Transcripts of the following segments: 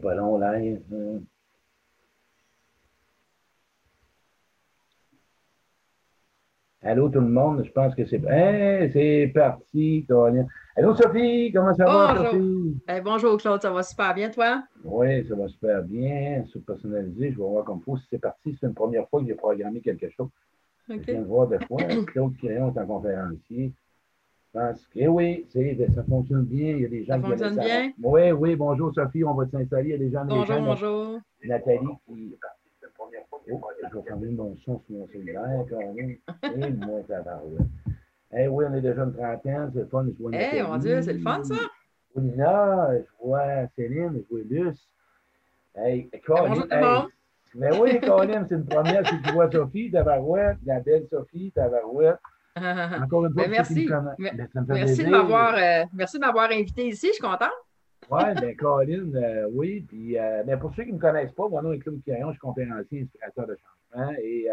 Pas long, là. hein. Allô tout le monde, je pense que c'est. Hey, c'est parti, Colin. Allô Sophie, comment ça va, Bonjour. Sophie? Eh, bonjour Claude, ça va super bien toi? Oui, ça va super bien. C'est personnalisé, je vais voir comme il faut. Si c'est parti, c'est une première fois que j'ai programmé quelque chose. Je viens de voir de quoi. Claude Crayon est un conférencier. Pense que eh oui, c'est- ça fonctionne bien. Il y a des gens Ça qui fonctionne veulent bien? Oui, oui, bonjour Sophie, on va s'installer. Il y a des gens Bonjour, gens, bonjour. Nathalie qui. Oh, je vais fermer mon son sur mon cellulaire, quand même. Et moi, ça va. Eh oui, on est déjà une trentaine, c'est le fun. Je vois Eh, Nathalie. mon Dieu, c'est le fun, ça. Nina, je vois Céline, je vois Luce. Hey, Colin, bonjour tout le hey. monde. Mais oui, Colin, c'est une première. Si tu vois Sophie, Tavarouette, la belle Sophie, Tavarouette. Encore une fois, Ben, merci. me Me- Ben, Merci de m'avoir euh, merci de m'avoir invité ici, je suis contente. Oui, bien, Colin, euh, oui. Puis, euh, mais pour ceux qui ne me connaissent pas, mon nom est Claude Quirion, je suis conférencier, inspirateur de changement. Et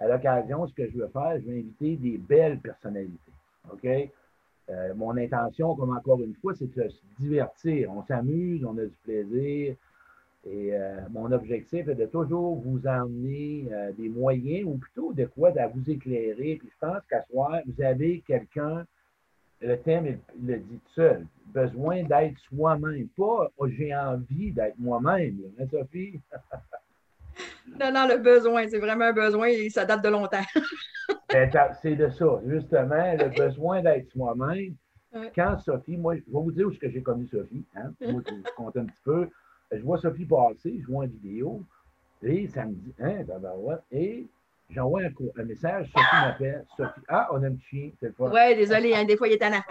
à l'occasion, ce que je veux faire, je vais inviter des belles personnalités. OK? Mon intention, comme encore une fois, c'est de se divertir. On s'amuse, on a du plaisir. Et euh, mon objectif est de toujours vous emmener euh, des moyens, ou plutôt de quoi, de vous éclairer. Puis je pense qu'à soir, vous avez quelqu'un le thème il il le dit tout seul. Besoin d'être soi-même. Pas oh, j'ai envie d'être moi-même. Hein, Sophie? Non, non, le besoin, c'est vraiment un besoin et ça date de longtemps. Ben, C'est de ça, justement, le besoin d'être soi-même. Quand Sophie, moi, je vais vous dire où est-ce que j'ai connu Sophie. Hein? Moi, je je compte un petit peu. Je vois Sophie passer, je vois une vidéo, et ça me dit, hein, tabarouette, et j'envoie un, message, Sophie m'appelle, Sophie, ah, on a un petit chien, c'est le fun. Ouais, désolé, hein, des fois il est tannant.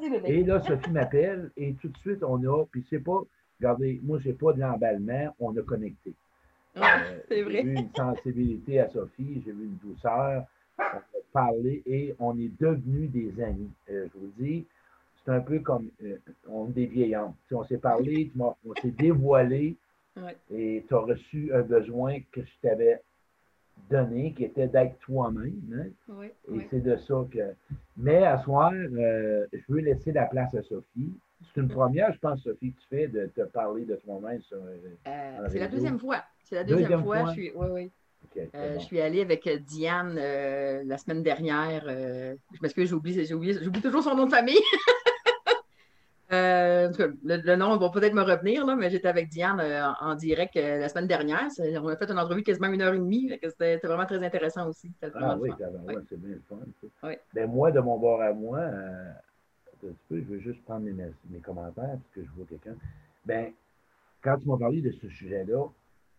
Bébé. Et là, Sophie m'appelle et tout de suite, on a, puis c'est pas, regardez, moi, j'ai pas de l'emballement, on a connecté. Ouais, Euh, c'est vrai. J'ai vu une sensibilité à Sophie, j'ai vu une douceur, on a parlé et on est devenus des amis. Euh, je vous dis, c'est un peu comme, euh, on est des sais, on s'est parlé, on s'est dévoilé Ouais. et tu as reçu un besoin que je t'avais donné, qui était d'être toi-même. hein. Et c'est de ça que. Mais à soir, euh, je veux laisser la place à Sophie. C'est une première, je pense, Sophie, que tu fais de te parler de toi-même sur. euh, c'est la deuxième fois. C'est la deuxième, Deuxième fois. fois? Je suis, oui, oui. Euh, bon. Je suis allée avec Diane euh, la semaine dernière. euh, je m'excuse, j'oublie, j'oublie, j'oublie toujours son nom de famille. Euh, le, le nom va peut-être me revenir, là, mais j'étais avec Diane euh, en, en direct euh, la semaine dernière. On a fait une entrevue quasiment une heure et demie. C'était vraiment très intéressant aussi. Ah le oui, Ouais. c'est bien le fun. Ouais. Ben, moi, de mon bord à moi, je veux juste prendre mes, mes commentaires parce que je vois quelqu'un. Ben, quand tu m'as parlé de ce sujet-là,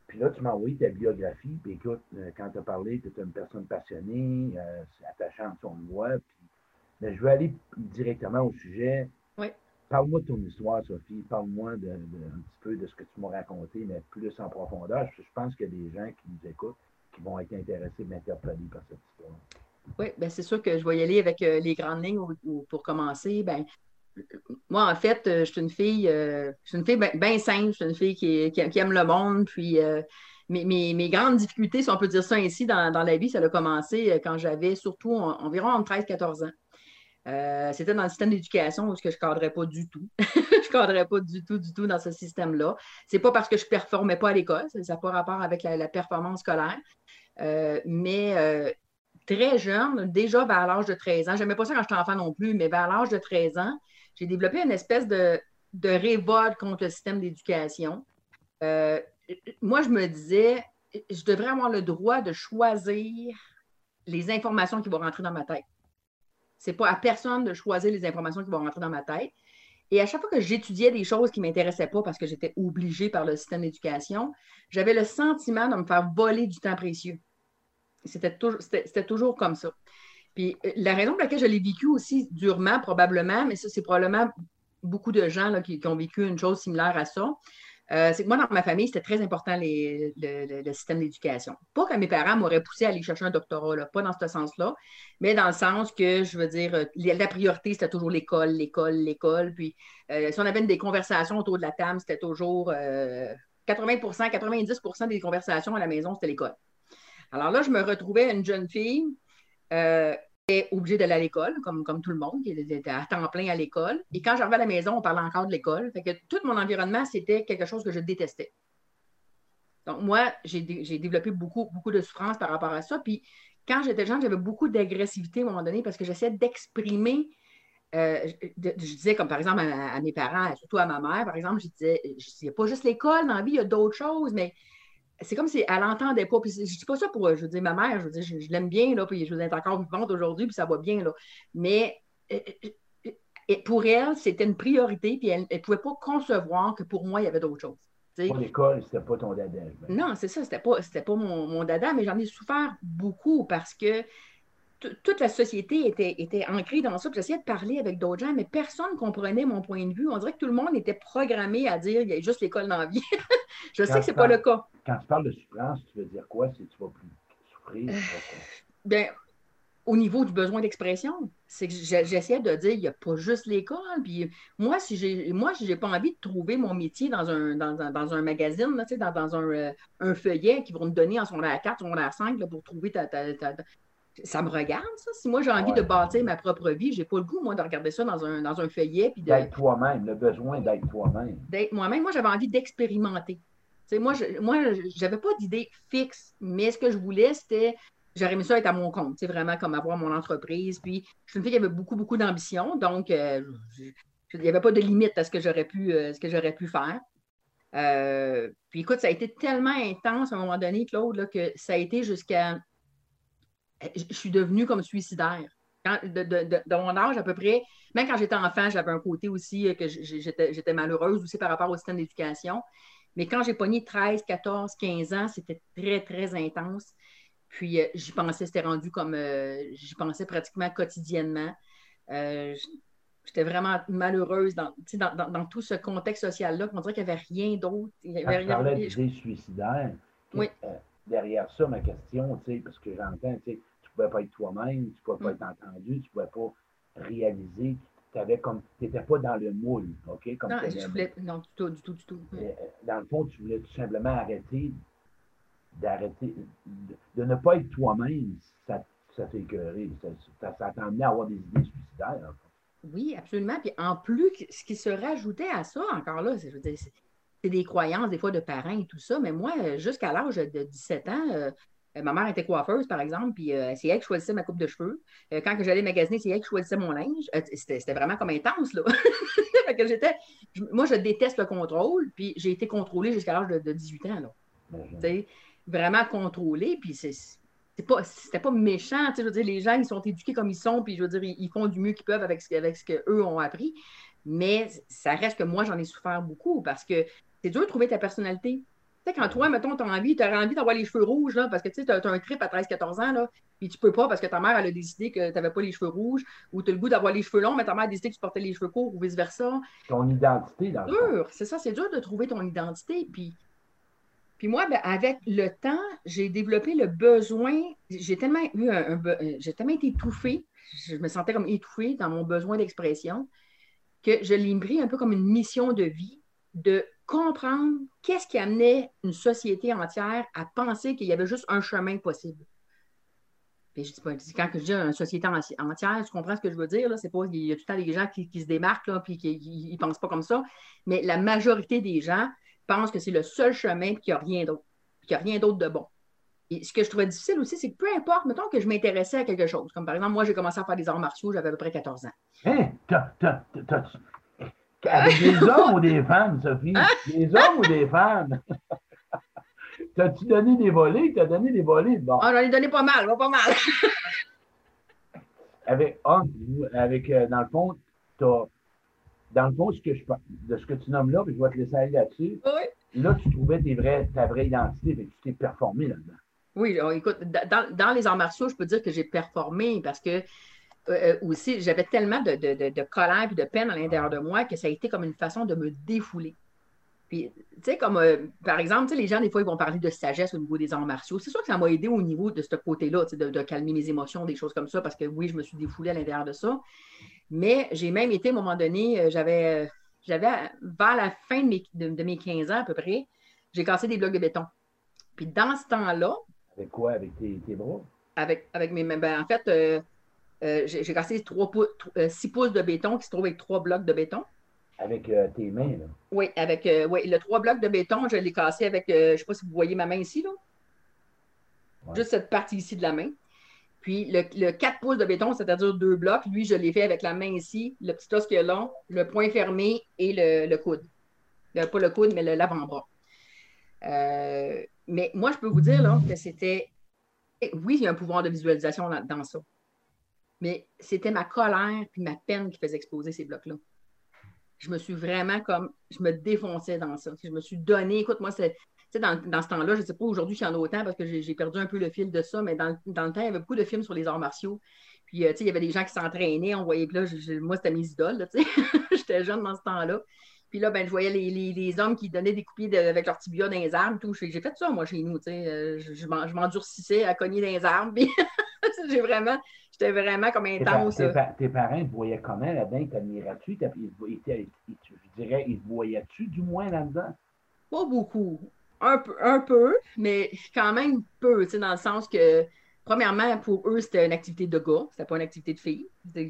puis là, tu m'as envoyé ta biographie, puis écoute, quand tu as parlé, tu es une personne passionnée, euh, c'est attachant de son voix, puis mais je veux aller directement au sujet. Parle-moi de ton histoire, Sophie. Parle-moi un petit peu de ce que tu m'as raconté, mais plus en profondeur. Je pense qu'il y a des gens qui nous écoutent qui vont être intéressés, interpellés par cette histoire. Oui, ben c'est sûr que je vais y aller avec euh, les grandes lignes ou- ou pour commencer. Ben, moi, en fait, euh, je suis une fille, euh, je suis une fille bien simple, je suis une fille qui, aime le monde. Puis mes, grandes difficultés, si on peut dire ça ainsi, dans, la vie, ça a commencé quand j'avais surtout en- environ entre 13 14 ans. Euh, C'était dans le système d'éducation où que je ne cadrais pas du tout. je ne cadrais pas du tout, du tout dans ce système-là. C'est pas parce que je ne performais pas à l'école, ça n'a pas rapport avec la, performance scolaire. Euh, mais euh, très jeune, déjà vers l'âge de 13 ans, j'aimais pas ça quand j'étais enfant non plus, mais vers l'âge de 13 ans, j'ai développé une espèce de, de révolte contre le système d'éducation. Moi, je me disais, je devrais avoir le droit de choisir les informations qui vont rentrer dans ma tête. C'est pas à personne de choisir les informations qui vont rentrer dans ma tête. Et à chaque fois que j'étudiais des choses qui ne m'intéressaient pas parce que j'étais obligée par le système d'éducation, j'avais le sentiment de me faire voler du temps précieux. C'était toujours, toujours comme ça. Puis euh, la raison pour laquelle je l'ai vécu aussi durement, probablement, mais ça, c'est probablement beaucoup de gens là, qui ont vécu une chose similaire à ça. Euh, c'est que moi, dans ma famille, c'était très important le, système d'éducation. Pas que mes parents m'auraient poussé à aller chercher un doctorat, là, pas dans ce sens-là, mais dans le sens que, je veux dire, la priorité, c'était toujours l'école, l'école, l'école. Puis euh, si on avait des conversations autour de la table, c'était toujours euh, 80% 90% des conversations à la maison, c'était l'école. Alors là, je me retrouvais une jeune fille euh, j'étais obligée d'aller à l'école, comme, comme tout le monde, qui était à temps plein à l'école. Et quand j'arrivais à la maison, on parlait encore de l'école. Fait que tout mon environnement, c'était quelque chose que je détestais. Donc, moi, j'ai développé beaucoup, beaucoup de souffrance par rapport à ça. Puis, quand j'étais jeune, j'avais beaucoup d'agressivité à un moment donné parce que j'essayais d'exprimer. Euh, je, disais, comme par exemple à, mes parents, surtout à ma mère, par exemple, je disais, il n'y a pas juste l'école dans la vie, il y a d'autres choses, mais c'est comme si elle n'entendait pas. Puis je dis pas ça pour, je veux dire, ma mère, je veux dire, je, l'aime bien, là, puis je veux dire, encore vivante aujourd'hui, puis ça va bien, là. Mais euh, euh, pour elle, c'était une priorité, puis elle ne pouvait pas concevoir que pour moi, il y avait d'autres choses. Pour l'école, c'était pas ton dada. Non, c'est ça, c'était pas, pas mon, mon, dada, mais j'en ai souffert beaucoup parce que toute la société était, était ancrée dans ça. J'essayais de parler avec d'autres gens, mais personne ne comprenait mon point de vue. On dirait que tout le monde était programmé à dire il y a juste l'école dans la vie. Je sais que ce n'est pas le cas. Quand tu parles de souffrance, tu veux dire quoi si tu vas plus souffrir? Euh, bien, au niveau du besoin d'expression, c'est que j'essayais de dire, il n'y a pas juste l'école. Puis moi, si j'ai moi, j'ai pas envie de trouver mon métier dans un, dans, dans un magazine, là, dans, dans un, euh, un, feuillet qui vont me donner en secondaire 4, secondaire 5 là, pour trouver ta, ta, ta, ça me regarde, ça. Si moi j'ai envie de bâtir ma propre vie, j'ai pas le goût, moi, de regarder ça dans un, dans un feuillet. Puis D'être toi-même, le besoin d'être toi-même. D'être moi-même. Moi, j'avais envie d'expérimenter. moi, je, moi, j'avais pas d'idée fixe, mais ce que je voulais, c'était j'aurais aimé ça être à mon compte, c'est vraiment comme avoir mon entreprise. Puis, je suis une fille qui avait beaucoup, beaucoup d'ambition, donc euh, il n'y avait pas de limite à ce que j'aurais pu, euh, ce que j'aurais pu faire. Euh, puis, écoute, ça a été tellement intense à un moment donné, Claude, là, que ça a été jusqu'à. Je suis devenue comme suicidaire. de, mon âge, à peu près, même quand j'étais enfant, j'avais un côté aussi que j'étais malheureuse aussi par rapport au système d'éducation. Mais quand j'ai pogné 13, 14, 15 ans, c'était très, très intense. Puis euh, j'y pensais, c'était rendu comme euh, j'y pensais pratiquement quotidiennement. Euh, j'étais vraiment malheureuse dans, dans, tout ce contexte social-là. On dirait qu'il n'y avait rien d'autre. Il y avait parlais d'idées suicidaires. Oui. derrière ça, ma question, parce que j'entends, pouvais pas être toi-même, tu ne pouvais pas mm. être entendu, tu ne pouvais pas réaliser que comme tu n'étais pas dans le moule, OK? Comme non, je voulais, non, du tout, du tout, du tout. Dans le fond, tu voulais tout simplement arrêter d'arrêter, de, ne pas être toi-même, ça, ça fait écœurer. Ça, ça, t'a amené à avoir des idées suicidaires. Oui, absolument. Puis en plus, ce qui se rajoutait à ça, encore là, c'est des croyances des fois de parents et tout ça, mais moi, jusqu'à l'âge de 17 ans, euh, ma mère était coiffeuse, par exemple, puis euh, c'est elle qui choisissait ma coupe de cheveux. Euh, quand j'allais magasiner, c'est elle qui choisissait mon linge. C'était vraiment comme intense, là. que j'étais... Moi, je déteste le contrôle, puis j'ai été contrôlée jusqu'à l'âge de, 18 ans, là. Ben, vraiment contrôlé. Puis c'est pas, c'était pas méchant. Je veux dire, les gens, ils sont éduqués comme ils sont, puis je veux dire, ils, font du mieux qu'ils peuvent avec ce, avec ce qu'eux ont appris. Mais ça reste que moi, j'en ai souffert beaucoup parce que c'est dur de trouver ta personnalité. Tu sais, quand toi, mettons, tu as envie, tu envie d'avoir les cheveux rouges, là, parce que tu sais, as, un trip à 13-14 ans, là, puis tu peux pas parce que ta mère, elle a décidé que tu n'avais pas les cheveux rouges, ou tu as le goût d'avoir les cheveux longs, mais ta mère a décidé que tu portais les cheveux courts, ou vice-versa. Ton identité, dans dur, c'est ça, c'est dur de trouver ton identité. Puis puis moi, ben, avec le temps, j'ai développé le besoin, j'ai tellement eu un, euh, j'ai tellement été étouffée, je me sentais comme étouffée dans mon besoin d'expression, que je l'ai pris un peu comme une mission de vie de comprendre qu'est-ce qui amenait une société entière à penser qu'il y avait juste un chemin possible. Puis je dis pas, quand je dis une société entière, tu comprends ce que je veux dire? C'est pas, il y a tout le temps des gens qui, se démarquent, là, puis qui ne pensent pas comme ça. Mais la majorité des gens pense que c'est le seul chemin et qu'il n'y a rien d'autre. Qu'il n'y a rien d'autre de bon. Et ce que je trouvais difficile aussi, c'est que peu importe, mettons que je m'intéressais à quelque chose. Comme par exemple, moi, j'ai commencé à faire des arts martiaux, j'avais à peu près 14 ans. Hein? Avec des hommes ou des femmes, Sophie? Des hommes ou des femmes? T'as-tu donné des volets? T'as donné des volets? Bon. Ah, j'en ai donné pas mal, pas mal. avec, ah, avec euh, dans le fond, t'as dans le fond, ce que je, de ce que tu nommes là, puis je vais te laisser aller là-dessus. Là, tu trouvais tes vrais, ta vraie identité, et tu t'es performé là-dedans. Oui, écoute, dans, les arts martiaux, je peux dire que j'ai performé parce que euh, euh, aussi, j'avais tellement de, de, colère et de peine à l'intérieur de moi que ça a été comme une façon de me défouler. Puis, tu sais, comme euh, par exemple, les gens, des fois, ils vont parler de sagesse au niveau des arts martiaux. C'est sûr que ça m'a aidé au niveau de ce côté-là, de, de calmer mes émotions, des choses comme ça, parce que oui, je me suis défoulée à l'intérieur de ça. Mais j'ai même été, à un moment donné, euh, j'avais, j'avais vers la fin de mes, de, mes 15 ans à peu près, j'ai cassé des blocs de béton. Puis dans ce temps-là. Avec quoi? Avec tes, bras? Avec, avec mes. Ben, en fait, euh, j'ai cassé 3 6 pouces de béton qui se trouve avec trois blocs de béton. Avec tes mains, là? Oui, avec oui, le trois blocs de béton, je l'ai cassé avec, je ne sais pas si vous voyez ma main ici, là. Juste cette partie ici de la main. Puis le, 4 pouces de béton, c'est-à-dire deux blocs, lui, je l'ai fait avec la main ici, le petit os qui est long, le point fermé et le, coude. pas le coude, mais l'avant-bras. Euh, mais moi, je peux vous dire là, que c'était. Oui, il y a un pouvoir de visualisation dans, ça. Mais c'était ma colère puis ma peine qui faisait exploser ces blocs-là. Je me suis vraiment comme. Je me défonçais dans ça. Je me suis donné. Écoute, moi, c'est dans, ce temps-là, je ne sais pas aujourd'hui s'il y en a autant parce que j'ai perdu un peu le fil de ça, mais dans, le temps, il y avait beaucoup de films sur les arts martiaux. Puis, euh, il y avait des gens qui s'entraînaient, on voyait que là, moi, c'était mes idoles, J'étais jeune dans ce temps-là. Puis là, ben, je voyais les, hommes qui donnaient des coupiers avec leurs tibias dans les. Tout. J'ai fait ça, moi, chez nous. Euh, je, je m'endurcissais à cogner dans les arbres. j'ai vraiment, j'étais vraiment comme intense. Tes, tes, parents te voyaient comment là-dedans? T'admirais-tu? Je dirais, ils te voyaient-tu du moins là-dedans? Pas beaucoup. Un peu, un peu, mais quand même peu, dans le sens que, premièrement, pour eux, c'était une activité de gars, c'était pas une activité de filles.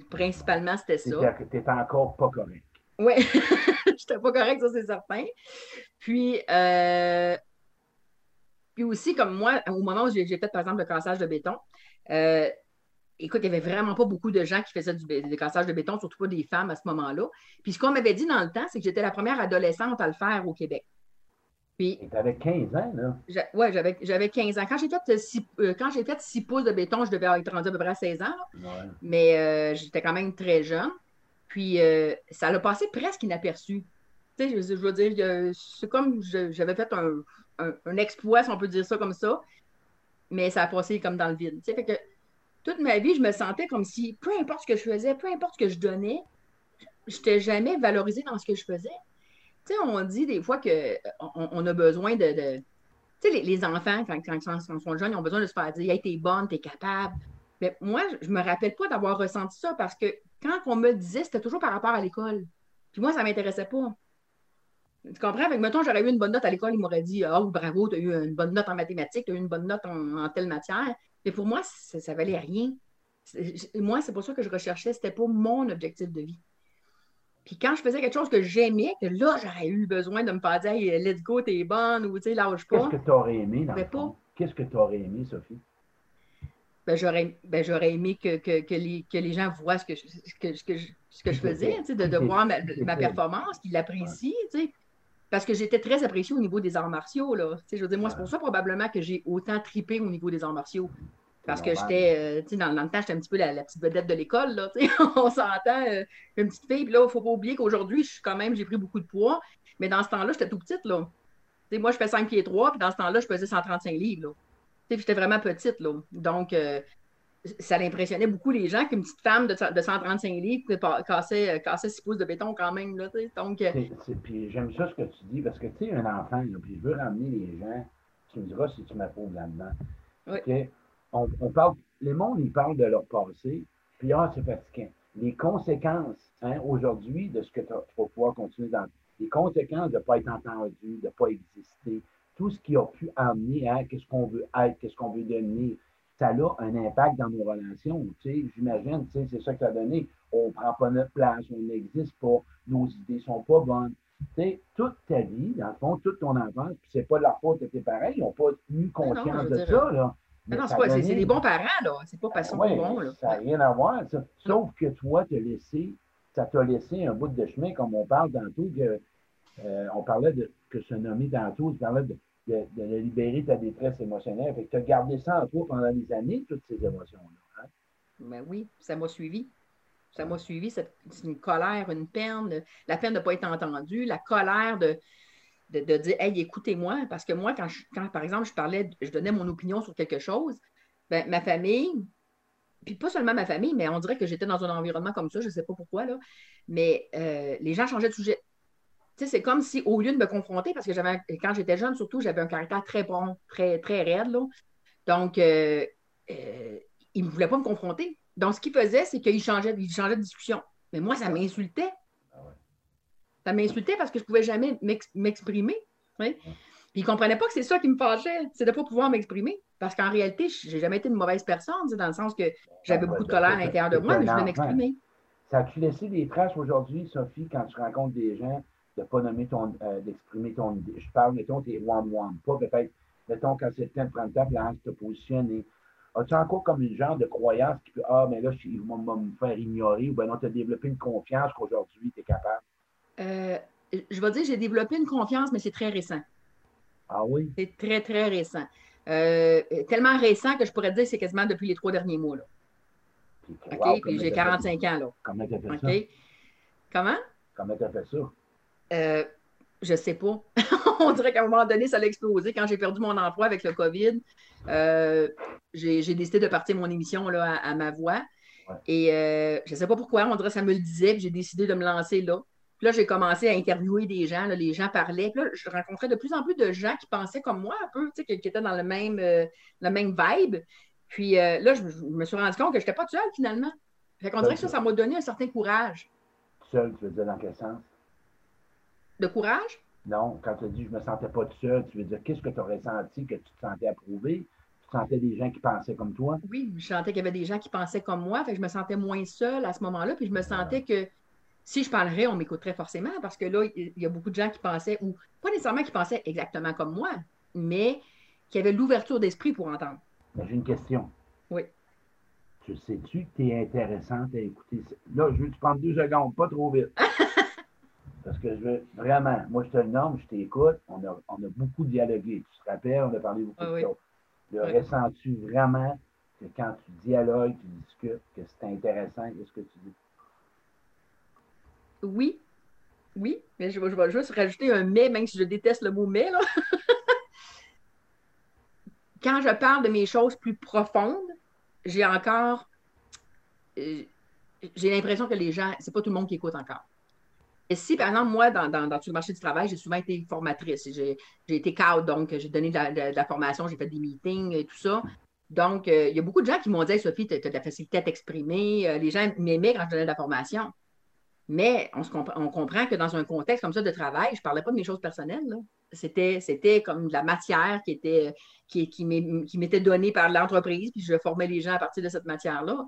Principalement, c'était ça. Tu n'étais encore pas correct. Oui, j'étais pas correct, ça, c'est certain. Puis, euh, puis aussi, comme moi, au moment où j'ai fait, par exemple, le cassage de béton, euh, écoute, il n'y avait vraiment pas beaucoup de gens qui faisaient du, du, cassage de béton, surtout pas des femmes à ce moment-là. Puis ce qu'on m'avait dit dans le temps, c'est que j'étais la première adolescente à le faire au Québec. Puis, tu avais 15 ans, là? Oui, j'avais 15 ans. Quand j'ai fait, 6, euh, pouces de béton, je devais être rendu à peu près à 16 ans. Mais euh, j'étais quand même très jeune. Puis euh, ça l'a passé presque inaperçu. Tu sais, je, veux dire, c'est comme j'avais fait un, exploit, si on peut dire ça comme ça, mais ça a passé comme dans le vide. Fait que toute ma vie, je me sentais comme si, peu importe ce que je faisais, peu importe ce que je donnais, je n'étais jamais valorisée dans ce que je faisais. On dit des fois qu'on on a besoin de. tu sais, les, enfants, quand, quand, ils sont jeunes, ils ont besoin de se faire dire Hey, t'es bonne, t'es capable. Mais moi, je ne me rappelle pas d'avoir ressenti ça parce que quand on me disait, c'était toujours par rapport à l'école. Puis moi, ça ne m'intéressait pas. Tu comprends? Avec, mettons, j'aurais eu une bonne note à l'école, ils m'auraient dit oh, bravo, tu as eu une bonne note en mathématiques, tu as eu une bonne note en, telle matière. Mais pour moi, ça ne valait rien. Moi, c'est pour ça que je recherchais, c'était pas mon objectif de vie. Puis quand je faisais quelque chose que j'aimais, que là, j'aurais eu besoin de me faire dire hey, let's go, t'es bonne ou tu sais, lâche pas. Qu'est-ce que tu aurais aimé dans Qu'est-ce que tu aurais aimé, Sophie? Ben, j'aurais, ben, j'aurais aimé que, que, que, les, que, les, gens voient ce que je, que, ce que je, ce que je faisais, de, de voir ma, ma performance, qu'ils l'apprécient, tu sais. Parce que j'étais très appréciée au niveau des arts martiaux, là. Je veux dire, moi, c'est pour ça probablement que j'ai autant tripé au niveau des arts martiaux. Parce que j'étais, euh, tu sais, dans, le temps, j'étais un petit peu la, petite vedette de l'école, là, tu sais, on s'entend, euh, une petite fille, puis là, il ne faut pas oublier qu'aujourd'hui, je suis quand même, j'ai pris beaucoup de poids, mais dans ce temps-là, j'étais tout petite, là. Tu sais, moi, je fais 5 pieds 3, puis dans ce temps-là, je pesais 135 livres, là. Tu sais, j'étais vraiment petite, là. Donc, euh, ça impressionnait beaucoup les gens qu'une petite femme de, de 135 livres cassait, cassait 6 pouces de béton quand même, là. Donc... puis j'aime ça ce que tu dis, parce que, tu sais, un enfant, là, puis je veux ramener les gens, tu me diras si tu m'approuves là-dedans. Oui on, parle, les mondes, ils parlent de leur passé, puis ah, c'est fatigant. Les conséquences, hein, aujourd'hui, de ce que tu vas pouvoir continuer dans. Les conséquences de ne pas être entendu, de ne pas exister, tout ce qui a pu amener à qu'est-ce qu'on veut être, qu'est-ce qu'on veut devenir, ça a un impact dans nos relations. J'imagine, c'est ça que ça a donné. On ne prend pas notre place, on n'existe pas, nos idées ne sont pas bonnes. Toute ta vie, dans le fond, toute ton enfance, puis c'est pas de la faute de tes parents, ils n'ont pas eu conscience de ça, là. Non, c'est, pas, c'est, des bons parents, là. C'est pas parce qu'ils sont bons, là. Ça n'a rien à voir, ça. Sauf que toi, t'as laissé, ça t'a laissé un bout de chemin, comme on parle tantôt, que, euh, on parlait de, que se nommer tantôt, tu parlais de, de, de, libérer ta détresse émotionnelle. Fait que tu as gardé ça en toi pendant des années, toutes ces émotions-là. Hein? Ben oui, ça m'a suivi. Ça m'a suivi. C'est une colère, une peine, la peine de ne pas être entendu, la colère de, de, dire Hey, écoutez-moi, parce que moi, quand, quand, par exemple, je parlais, je donnais mon opinion sur quelque chose, ben, ma famille, puis pas seulement ma famille, mais on dirait que j'étais dans un environnement comme ça, je ne sais pas pourquoi, là, mais euh, les gens changeaient de sujet. C'est comme si, au lieu de me confronter, parce que j'avais, quand j'étais jeune, surtout, j'avais un caractère très bon, très, très raide, là. Donc, euh, euh, ils ne voulaient pas me confronter. Donc, ce qu'ils faisaient, c'est qu'ils changeaient, ils changeaient de discussion. Mais moi, ça m'insultait. Ça m'insultait parce que je ne pouvais jamais m'exprimer. Puis ils ne comprenaient pas que c'est ça qui me fâchait, c'est de ne pas pouvoir m'exprimer. Parce qu'en réalité, je n'ai jamais été une mauvaise personne, dans le sens que j'avais beaucoup de colère à l'intérieur de moi, mais je voulais m'exprimer. Ça a-tu laissé des traces aujourd'hui, Sophie, quand tu rencontres des gens, de pas nommer ton, euh, d'exprimer ton idée? Je parle, mettons, tes one-one, pas peut-être, mettons, quand c'est le temps de prendre ta place, te positionner. As-tu encore comme une genre de croyance qui peut, ah, mais là, ils vont me faire ignorer, ou bien non, tu as développé une confiance qu'aujourd'hui, tu es capable? Euh, je vais dire, j'ai développé une confiance, mais c'est très récent. Ah oui? C'est très, très récent. Euh, tellement récent que je pourrais dire que c'est quasiment depuis les trois derniers mois. Là. OK? Puis j'ai 45 ans. Là. Comment tu as fait ça? Comment? Comment tu as fait ça? Euh, je sais pas. On dirait qu'à un moment donné, ça a explosé. Quand j'ai perdu mon emploi avec le COVID, euh, j'ai décidé de partir mon émission là, à, ma voix. Et euh, je ne sais pas pourquoi, on dirait que ça me le disait, j'ai décidé de me lancer là. Puis là, j'ai commencé à interviewer des gens, les gens parlaient. Puis là, je rencontrais de plus en plus de gens qui pensaient comme moi, un peu, qui, qui étaient dans le même, euh, le même vibe. Puis euh, là, je, me suis rendu compte que je n'étais pas seule finalement. Fait qu'on dirait que ça, ça m'a donné un certain courage. Seul, tu veux dire dans quel sens? De courage? Non, quand tu dis je ne me sentais pas seul, tu veux dire qu'est-ce que tu aurais senti que tu te sentais approuvé? Tu sentais des gens qui pensaient comme toi? Oui, je sentais qu'il y avait des gens qui pensaient comme moi. Fait que je me sentais moins seule à ce moment-là. Puis je me sentais que si je parlerais, on m'écouterait forcément parce que là, il y a beaucoup de gens qui pensaient, ou pas nécessairement qui pensaient exactement comme moi, mais qui avaient l'ouverture d'esprit pour entendre. J'ai une question. Oui. Tu sais-tu que tu es intéressante à écouter? Là, je veux que tu prennes deux secondes, pas trop vite. Parce que je veux vraiment, moi je te le nomme, je t'écoute, on a, on a beaucoup dialogué. Tu te rappelles, on a parlé beaucoup de choses. Le ressens-tu vraiment que quand tu dialogues, tu discutes, que c'est intéressant, qu'est-ce que tu dis? Oui. Oui, mais je, vais juste rajouter un mais, même si je déteste le mot mais. Là. Quand je parle de mes choses plus profondes, j'ai encore. Euh, j'ai l'impression que les gens, c'est pas tout le monde qui écoute encore. Et si, par exemple, moi, dans, dans, tout le marché du travail, j'ai souvent été formatrice. J'ai été cadre, donc j'ai donné de la, formation, j'ai fait des meetings et tout ça. Donc, euh, il y a beaucoup de gens qui m'ont dit Sophie, tu as, de la facilité à t'exprimer. Euh, les gens m'aimaient quand je donnais de la formation. Mais on, comprend que dans un contexte comme ça de travail, je ne parlais pas de mes choses personnelles. C'était, c'était comme de la matière qui, était, qui, qui m'était donnée par l'entreprise, puis je formais les gens à partir de cette matière-là.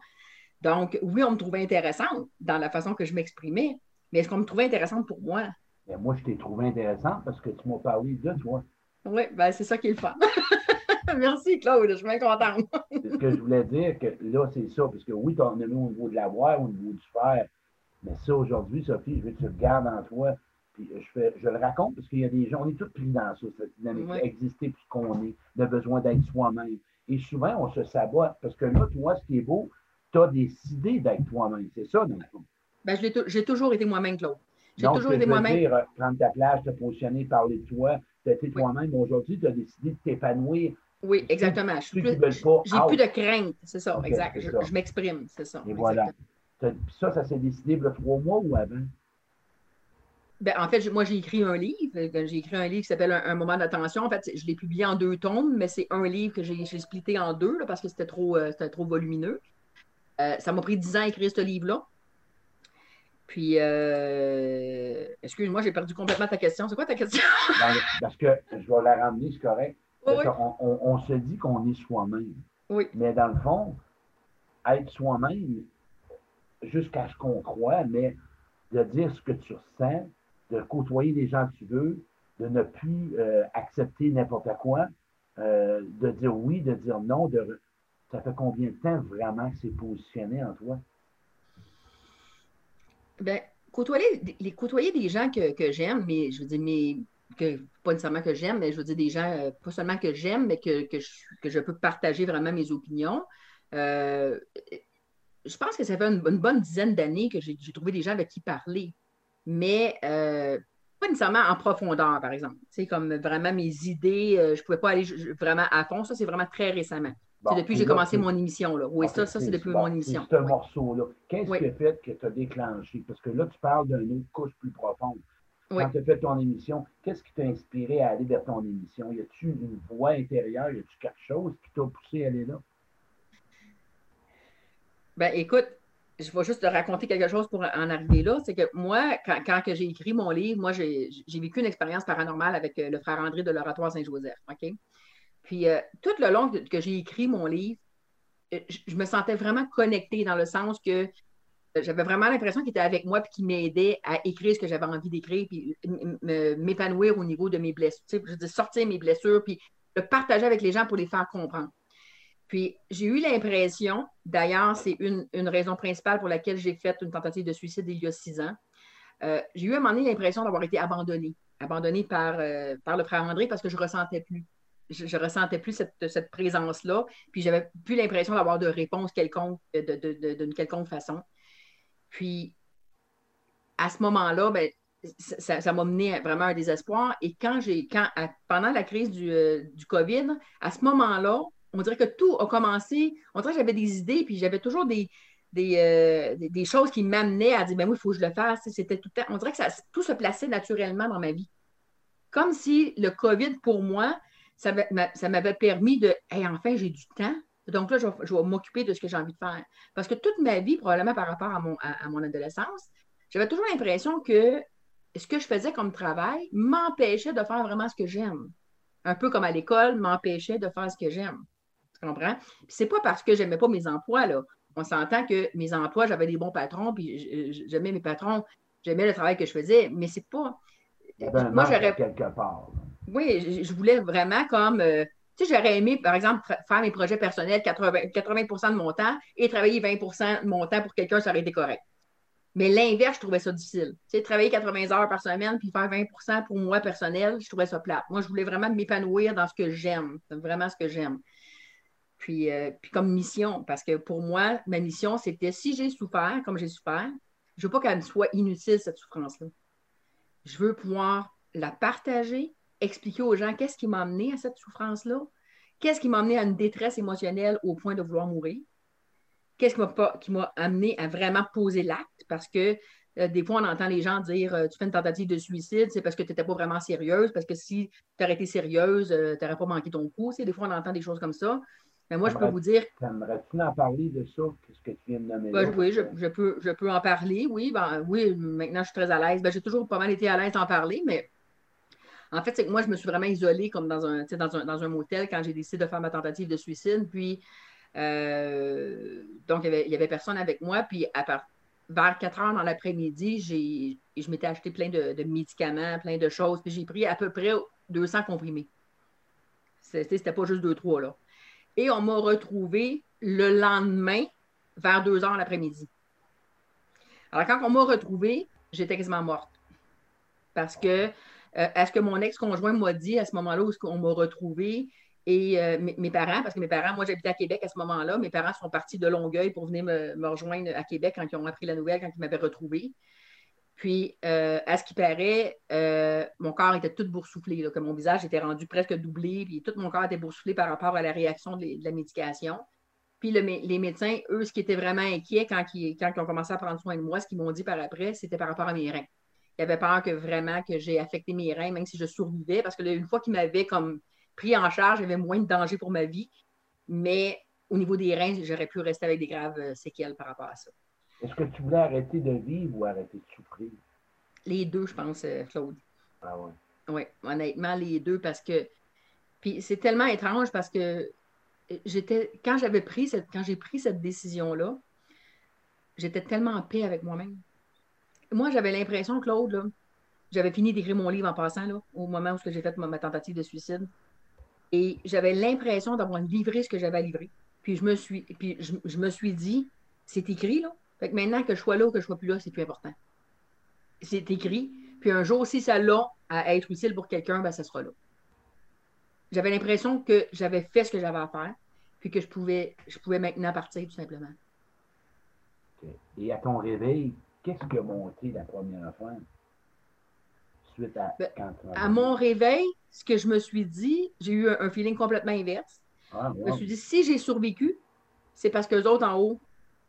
Donc, oui, on me trouvait intéressante dans la façon que je m'exprimais, mais est-ce qu'on me trouvait intéressante pour moi? Ben, moi, je t'ai trouvé intéressante parce que tu m'as parlé de toi. Oui, ben, c'est ça qui est le fun. Merci, Claude, je suis bien contente. c'est ce que je voulais dire, que là, c'est ça, parce que oui, tu as mis au niveau de la voix, au niveau du fer, mais ça, aujourd'hui, Sophie, je veux que tu le gardes en toi. Puis je, fais, je le raconte parce qu'il y a des gens, on est tous pris dans ça, cette dynamique, exister plus qu'on est, le besoin d'être soi-même. Et souvent, on se sabote parce que là, toi, ce qui est beau, tu as décidé d'être toi-même. C'est ça, dans le fond. Ben, j'ai toujours été moi-même, Claude. J'ai toujours été moi-même. Dire, euh, prendre ta place, te positionner, parler de toi, tu été toi-même. Aujourd'hui, tu as décidé de t'épanouir. Oui, exactement. J'ai plus, de crainte, c'est ça, exact. Je, m'exprime, c'est ça. Et voilà. Ça, ça s'est décidé il y a trois mois ou avant? Ben, en fait, moi, j'ai écrit un livre. J'ai écrit un livre qui s'appelle un, moment d'attention. En fait, je l'ai publié en deux tomes, mais c'est un livre que j'ai splitté en deux parce que c'était trop, euh, trop volumineux. Euh, ça m'a pris dix ans à écrire ce livre-là. Puis, euh, excuse-moi, j'ai perdu complètement ta question. C'est quoi ta question? parce que je vais la ramener, c'est correct. On, se dit qu'on est soi-même. Oui. Mais dans le fond, être soi-même, jusqu'à ce qu'on croit, mais de dire ce que tu ressens, de côtoyer les gens que tu veux, de ne plus euh, accepter n'importe quoi, euh, de dire oui, de dire non, de... ça fait combien de temps vraiment que c'est positionné en toi? Ben, côtoyer, les, côtoyer des gens que, j'aime, mais je veux dire, mais, que, pas nécessairement que j'aime, mais je veux dire des gens, euh, pas seulement que j'aime, mais que, que, je, peux partager vraiment mes opinions je pense que ça fait une, bonne dizaine d'années que j'ai trouvé des gens avec qui parler, mais euh, pas nécessairement en profondeur, par exemple. C'est comme vraiment mes idées, euh, je ne pouvais pas aller vraiment à fond. Ça, c'est vraiment très récemment. C'est depuis que j'ai commencé mon émission. Là. Oui, ça, ça c'est depuis mon émission. C'est un morceau-là. Qu'est-ce qui a fait que tu as déclenché? Parce que là, tu parles d'une autre couche plus profonde. Quand tu as fait ton émission, qu'est-ce qui t'a inspiré à aller vers ton émission? Y a-tu une voix intérieure? Y a-tu quelque chose qui t'a poussé à aller là? Ben, écoute, je vais juste te raconter quelque chose pour en arriver là. C'est que moi, quand, quand j'ai écrit mon livre, moi, j'ai vécu une expérience paranormale avec euh, le frère André de l'Oratoire Saint-Joseph. OK? Puis, euh, tout le long que, j'ai écrit mon livre, euh, je, me sentais vraiment connectée dans le sens que j'avais vraiment l'impression qu'il était avec moi et qu'il m'aidait à écrire ce que j'avais envie d'écrire, puis m'épanouir au niveau de mes blessures. Je veux sortir mes blessures, puis le partager avec les gens pour les faire comprendre. Puis j'ai eu l'impression, d'ailleurs, c'est une, raison principale pour laquelle j'ai fait une tentative de suicide il y a six ans. Euh, j'ai eu à un moment donné l'impression d'avoir été abandonnée, abandonnée par, euh, par le frère André parce que je ne ressentais plus. Je, ne ressentais plus cette, présence-là, puis j'avais plus l'impression d'avoir de réponse quelconque, d'une quelconque façon. Puis, à ce moment-là, ben, ça m'a mené vraiment à un désespoir. Et quand j'ai, quand, pendant la crise du, euh, du COVID, à ce moment-là, on dirait que tout a commencé. On dirait que j'avais des idées, puis j'avais toujours des, des, euh, choses qui m'amenaient à dire, ben oui, il faut que je le fasse. C'était tout On dirait que ça, tout se plaçait naturellement dans ma vie. Comme si le COVID, pour moi, ça m'avait permis de, hey, enfin, j'ai du temps. Donc là, je vais, m'occuper de ce que j'ai envie de faire. Parce que toute ma vie, probablement par rapport à mon, à mon adolescence, j'avais toujours l'impression que ce que je faisais comme travail m'empêchait de faire vraiment ce que j'aime. Un peu comme à l'école, m'empêchait de faire ce que j'aime. Tu comprends? Puis c'est pas parce que j'aimais pas mes emplois, là. On s'entend que mes emplois, j'avais des bons patrons, puis j'aimais mes patrons, j'aimais le travail que je faisais, mais c'est pas. moi, j'aurais. quelque part. Oui, je, voulais vraiment comme. Euh, tu sais, j'aurais aimé, par exemple, faire mes projets personnels 80, 80 de mon temps et travailler 20% de mon temps pour quelqu'un, ça aurait été correct. Mais l'inverse, je trouvais ça difficile. Tu sais, travailler 80 heures par semaine puis faire 20% pour moi personnel, je trouvais ça plate. Moi, je voulais vraiment m'épanouir dans ce que j'aime. Vraiment ce que j'aime. Puis, euh, puis comme mission, parce que pour moi, ma mission, c'était si j'ai souffert, comme j'ai souffert, je veux pas qu'elle soit inutile, cette souffrance-là. Je veux pouvoir la partager, expliquer aux gens qu'est-ce qui m'a amené à cette souffrance-là, qu'est-ce qui m'a amené à une détresse émotionnelle au point de vouloir mourir, qu'est-ce qui m'a amené à vraiment poser l'acte, parce que euh, des fois, on entend les gens dire euh, Tu fais une tentative de suicide, c'est parce que tu n'étais pas vraiment sérieuse, parce que si tu aurais été sérieuse, tu n'aurais pas manqué ton coup. Des fois, on entend des choses comme ça. Mais moi, je peux vous dire. Aimerais-tu en parler de ça, ce que tu viens de nommer? Ben, oui, je, peux, je peux en parler, oui. Ben, oui, maintenant, je suis très à l'aise. Ben, j'ai toujours pas mal été à l'aise d'en parler, mais en fait, c'est que moi, je me suis vraiment isolée comme dans un, dans un, dans un motel quand j'ai décidé de faire ma tentative de suicide. Puis, euh, donc, il n'y avait, personne avec moi. Puis, à part, vers 4 heures dans l'après-midi, je m'étais acheté plein de, de, médicaments, plein de choses. Puis, j'ai pris à peu près 200 comprimés. C'était pas juste 2-3, là. Et on m'a retrouvé le lendemain vers 2 heures l'après-midi. Alors, quand on m'a retrouvé, j'étais quasiment morte. Parce que, euh, est-ce que mon ex-conjoint m'a dit à ce moment-là où on m'a retrouvé et euh, mes, parents, parce que mes parents, moi j'habitais à Québec à ce moment-là, mes parents sont partis de Longueuil pour venir me, rejoindre à Québec quand ils ont appris la nouvelle, quand ils m'avaient retrouvée. Puis, euh, à ce qui paraît, euh, mon corps était tout boursouflé, là, mon visage était rendu presque doublé, puis tout mon corps était boursouflé par rapport à la réaction de, la médication. Puis les médecins, eux, ce qui était vraiment inquiet quand quand ils ont commencé à prendre soin de moi, ce qu'ils m'ont dit par après, c'était par rapport à mes reins. Ils avaient peur que vraiment que j'ai affecté mes reins, même si je survivais, parce que une fois qu'ils m'avaient comme pris en charge, j'avais moins de danger pour ma vie. Mais au niveau des reins, j'aurais pu rester avec des graves euh, séquelles par rapport à ça. Est-ce que tu voulais arrêter de vivre ou arrêter de souffrir? Les deux, je pense, euh, Claude. Ah ouais. Oui, honnêtement, les deux, parce que. Puis c'est tellement étrange parce que euh, j'étais. Quand j'avais pris cette. Quand j'ai pris cette décision-là, j'étais tellement en paix avec moi-même. Moi, j'avais l'impression, Claude, là, j'avais fini d'écrire mon livre en passant, là, au moment où j'ai fait ma, tentative de suicide. Et j'avais l'impression d'avoir livré ce que j'avais à livrer. Puis je me suis, puis je me suis dit, c'est écrit, là. Fait que maintenant que je sois là ou que je sois plus là, c'est plus important. C'est écrit. Puis un jour, si ça l'a à être utile pour quelqu'un, ben, ça sera là. J'avais l'impression que j'avais fait ce que j'avais à faire, puis que je pouvais, je pouvais maintenant partir tout simplement. Et à ton réveil, qu'est-ce qui a monté la première fois? Suite à, ben, à mon réveil, ce que je me suis dit, j'ai eu un, feeling complètement inverse. Ah, je me suis dit, si j'ai survécu, c'est parce que les autres en haut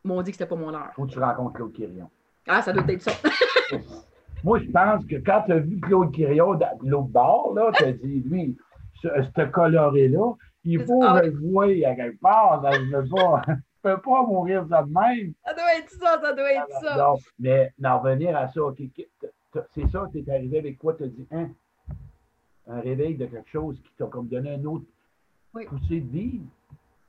m'ont dit que c'était pas mon heure. Faut que tu rencontres Claude Quirion. Ah, ça doit être ça. Moi, je pense que quand tu as vu Claude Quirion de l'autre bord, là, tu as dit, lui, ce, coloré-là, il faut ah, le voir à quelque part. veux pas. Peux pas mourir de même. Ça doit être ça, ça doit être ça. Non, mais d'en revenir à ça, c'est ça, tu es arrivé avec quoi? Tu as dit, hein? Un réveil de quelque chose qui t'a comme donné un autre poussée de vie.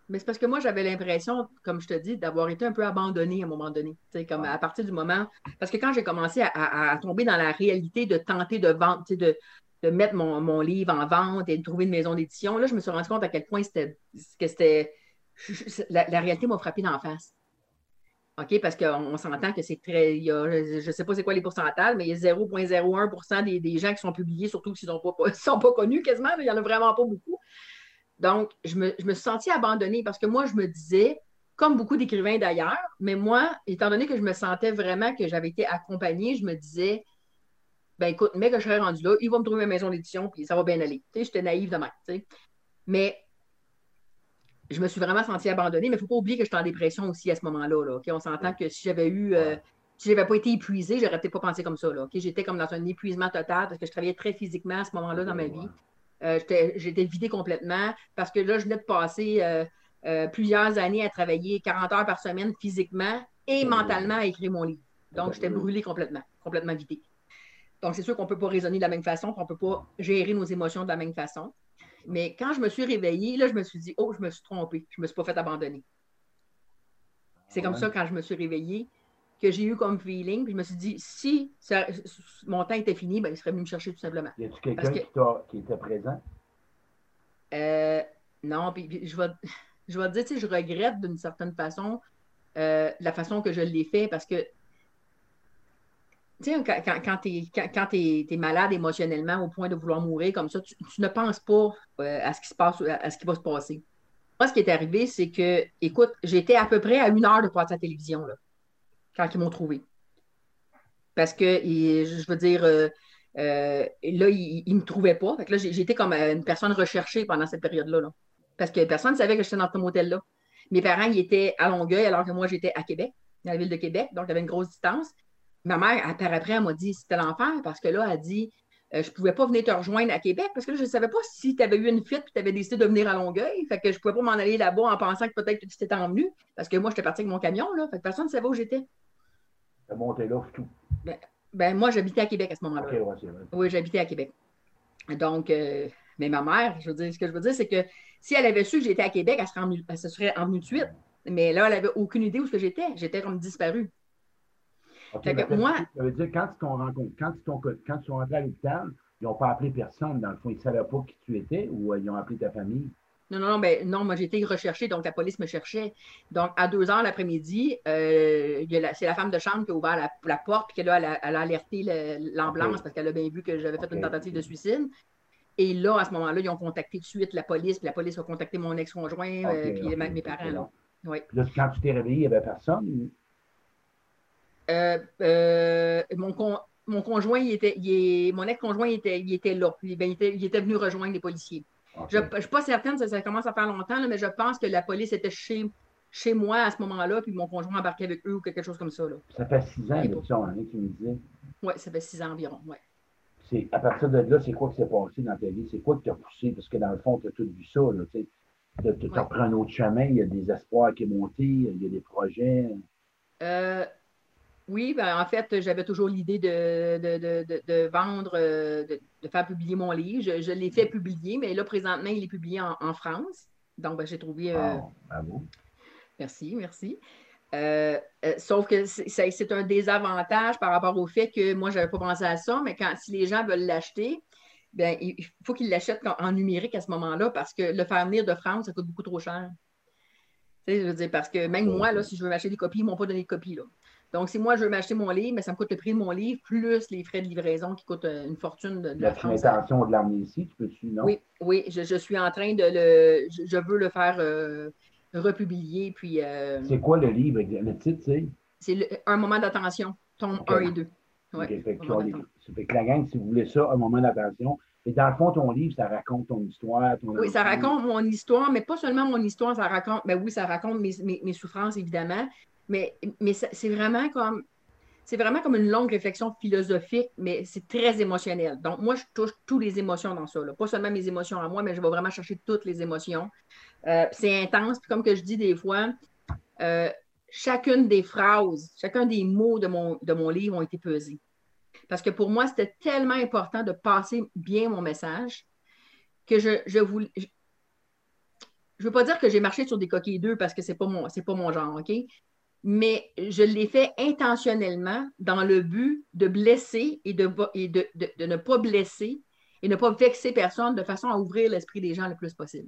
Mais c'est parce que moi, j'avais l'impression, comme je te dis, d'avoir été un peu abandonnée à un moment donné. Comme à partir du moment. Parce que quand j'ai commencé à, tomber dans la réalité de tenter de vendre, de, de mettre mon, livre en vente et de trouver une maison d'édition, là, je me suis rendu compte à quel point c'était. que c'était. La, réalité m'a frappé d'en face. OK? Parce qu'on s'entend que c'est très. je ne sais pas c'est quoi les pourcentages, mais il y a 0,01 des, des, gens qui sont publiés, surtout s'ils ne sont pas, connus quasiment. Il n'y en a vraiment pas beaucoup. Donc, je me, je me suis abandonnée parce que moi, je me disais, comme beaucoup d'écrivains d'ailleurs, mais moi, étant donné que je me sentais vraiment que j'avais été accompagnée, je me disais, ben écoute, mec, que je serais rendu là, il va me trouver une maison d'édition, puis ça va bien aller. Tu sais, j'étais naïve de même. Mais je me suis vraiment sentie abandonnée, mais il ne faut pas oublier que j'étais en dépression aussi à ce moment-là. Là, On s'entend que si j'avais eu, euh, si j'avais pas été épuisée, j'aurais peut-être pas pensé comme ça. Là, J'étais comme dans un épuisement total parce que je travaillais très physiquement à ce moment-là dans ma vie. Euh, j'étais vidée complètement parce que là, je venais de passer euh, euh, plusieurs années à travailler 40 heures par semaine physiquement et mentalement à écrire mon livre. Donc, j'étais brûlée complètement, complètement vidée. Donc, c'est sûr qu'on ne peut pas raisonner de la même façon, qu'on ne peut pas gérer nos émotions de la même façon. Mais quand je me suis réveillée, là, je me suis dit, oh, je me suis trompée, je ne me suis pas fait abandonner. C'est comme ça, quand je me suis réveillée, que j'ai eu comme feeling. Puis je me suis dit, si mon temps était fini, ben, il serait venu me chercher tout simplement. Y a-tu quelqu'un qui, était présent? Euh, non, puis, je vais, je vais te dire, tu sais, je regrette d'une certaine façon euh, la façon que je l'ai fait parce que, tu sais, quand, tu es, malade émotionnellement au point de vouloir mourir comme ça, tu, ne penses pas euh, à ce qui se passe, à ce qui va se passer. Moi, ce qui est arrivé, c'est que, écoute, j'étais à peu près à une heure de passer à la télévision. Là quand ils m'ont trouvé. Parce que, je veux dire, euh, euh, là, ils ne me trouvaient pas. Fait que là, j'étais comme une personne recherchée pendant cette période-là. parce que personne ne savait que j'étais dans ce motel-là. Mes parents, ils étaient à Longueuil alors que moi, j'étais à Québec, dans la ville de Québec. Donc, il y avait une grosse distance. Ma mère, après, après elle m'a dit c'était l'enfer parce que là, elle a dit je ne pouvais pas venir te rejoindre à Québec parce que là, je ne savais pas si tu avais eu une fuite et tu avais décidé de venir à Longueuil. Fait que je ne pouvais pas m'en aller là-bas en pensant que peut-être que tu t'étais envenu parce que moi, j'étais partie avec mon camion. Là. Fait que personne ne savait où j'étais monté là, tout. Ben, ben, moi, j'habitais à Québec à ce moment-là. oui, j'habitais à Québec. Donc, euh, mais ma mère, je veux dire, ce que je veux dire, c'est que si elle avait su que j'étais à Québec, elle, serait elle se serait envenue de suite. Mais là, elle n'avait aucune idée où j'étais. J'étais comme disparue. Moi, ça veut dire, quand ils t'ont rencontré, quand ils, quand ils sont rentrés à l'hôpital, ils n'ont pas appelé personne. Dans le fond, ils ne savaient pas qui tu étais ou euh, ils ont appelé ta famille? Non, non, non, ben, non, moi j'ai été recherchée, donc la police me cherchait. Donc, à deux heures l'après-midi, euh, c'est la femme de chambre qui a ouvert la, porte, puis que là, elle a, elle a alerté l'ambulance parce qu'elle a bien vu que j'avais fait une tentative de suicide. Et là, à ce moment-là, ils ont contacté tout de suite la police, puis la police a contacté mon ex-conjoint, euh, puis mes parents. Là. Oui. Puis là, quand tu t'es réveillé, il n'y avait personne? Euh, mon, mon conjoint, il était, il est, mon ex-conjoint, il était, il était là. Ben, il, était, il était venu rejoindre les policiers. Je ne suis pas certaine, ça, ça, commence à faire longtemps, mais je pense que la police était chez, chez moi à ce moment-là, puis mon conjoint embarquait avec eux ou quelque chose comme ça. Là. Ça fait six ans, hein, tu me disais. Oui, ça fait six ans environ, oui. À partir de là, c'est quoi qui s'est passé dans ta vie? C'est quoi qui t'a poussé? Parce que dans le fond, tu as tout vu ça. Tu as, pris un autre chemin, il y a des espoirs qui sont montés, il y a des projets. Euh, oui, ben, en fait, j'avais toujours l'idée de, de, vendre, euh, de, faire publier mon livre. Je, l'ai fait publier, mais là, présentement, il est publié en, France. Donc, ben, j'ai trouvé. Euh, bravo. Merci, merci. Euh, sauf que c'est un désavantage par rapport au fait que moi, je n'avais pas pensé à ça, mais quand si les gens veulent l'acheter, ben, il faut qu'ils l'achètent en numérique à ce moment-là parce que le faire venir de France, ça coûte beaucoup trop cher. je veux dire, parce que même moi, là, si je veux m'acheter des copies, ils ne m'ont pas donné de copies. Là. Donc, si moi, je veux m'acheter mon livre, mais ça me coûte le prix de mon livre, plus les frais de livraison qui coûtent euh, une fortune de, la France. intention de l'amener ici, tu peux-tu, non? Oui, oui, je, suis en train de le... Je, veux le faire euh, republier, puis... Euh, c'est quoi le livre, le titre, c'est? C'est Un moment d'attention, tome 1 et 2. Ouais, fait, que la gang, si vous voulez ça, un moment d'attention, et dans le fond, ton livre, ça raconte ton histoire. oui, ça raconte mon histoire, mais pas seulement mon histoire, ça raconte, mais ben oui, ça raconte mes, mes souffrances, évidemment, mais, mais c'est vraiment comme c'est vraiment comme une longue réflexion philosophique, mais c'est très émotionnel. Donc, moi, je touche toutes les émotions dans ça. Pas seulement mes émotions à moi, mais je vais vraiment chercher toutes les émotions. Euh, c'est intense. Puis comme que je dis des fois, euh, chacune des phrases, chacun des mots de mon, de mon livre ont été pesés. Parce que pour moi, c'était tellement important de passer bien mon message que je, je voulais. Je ne veux pas dire que j'ai marché sur des coquilles d'œufs parce que ce n'est pas, mon, pas mon genre, OK? Mais je l'ai fait intentionnellement dans le but de blesser et, de, ne pas blesser et ne pas vexer personne de façon à ouvrir l'esprit des gens le plus possible.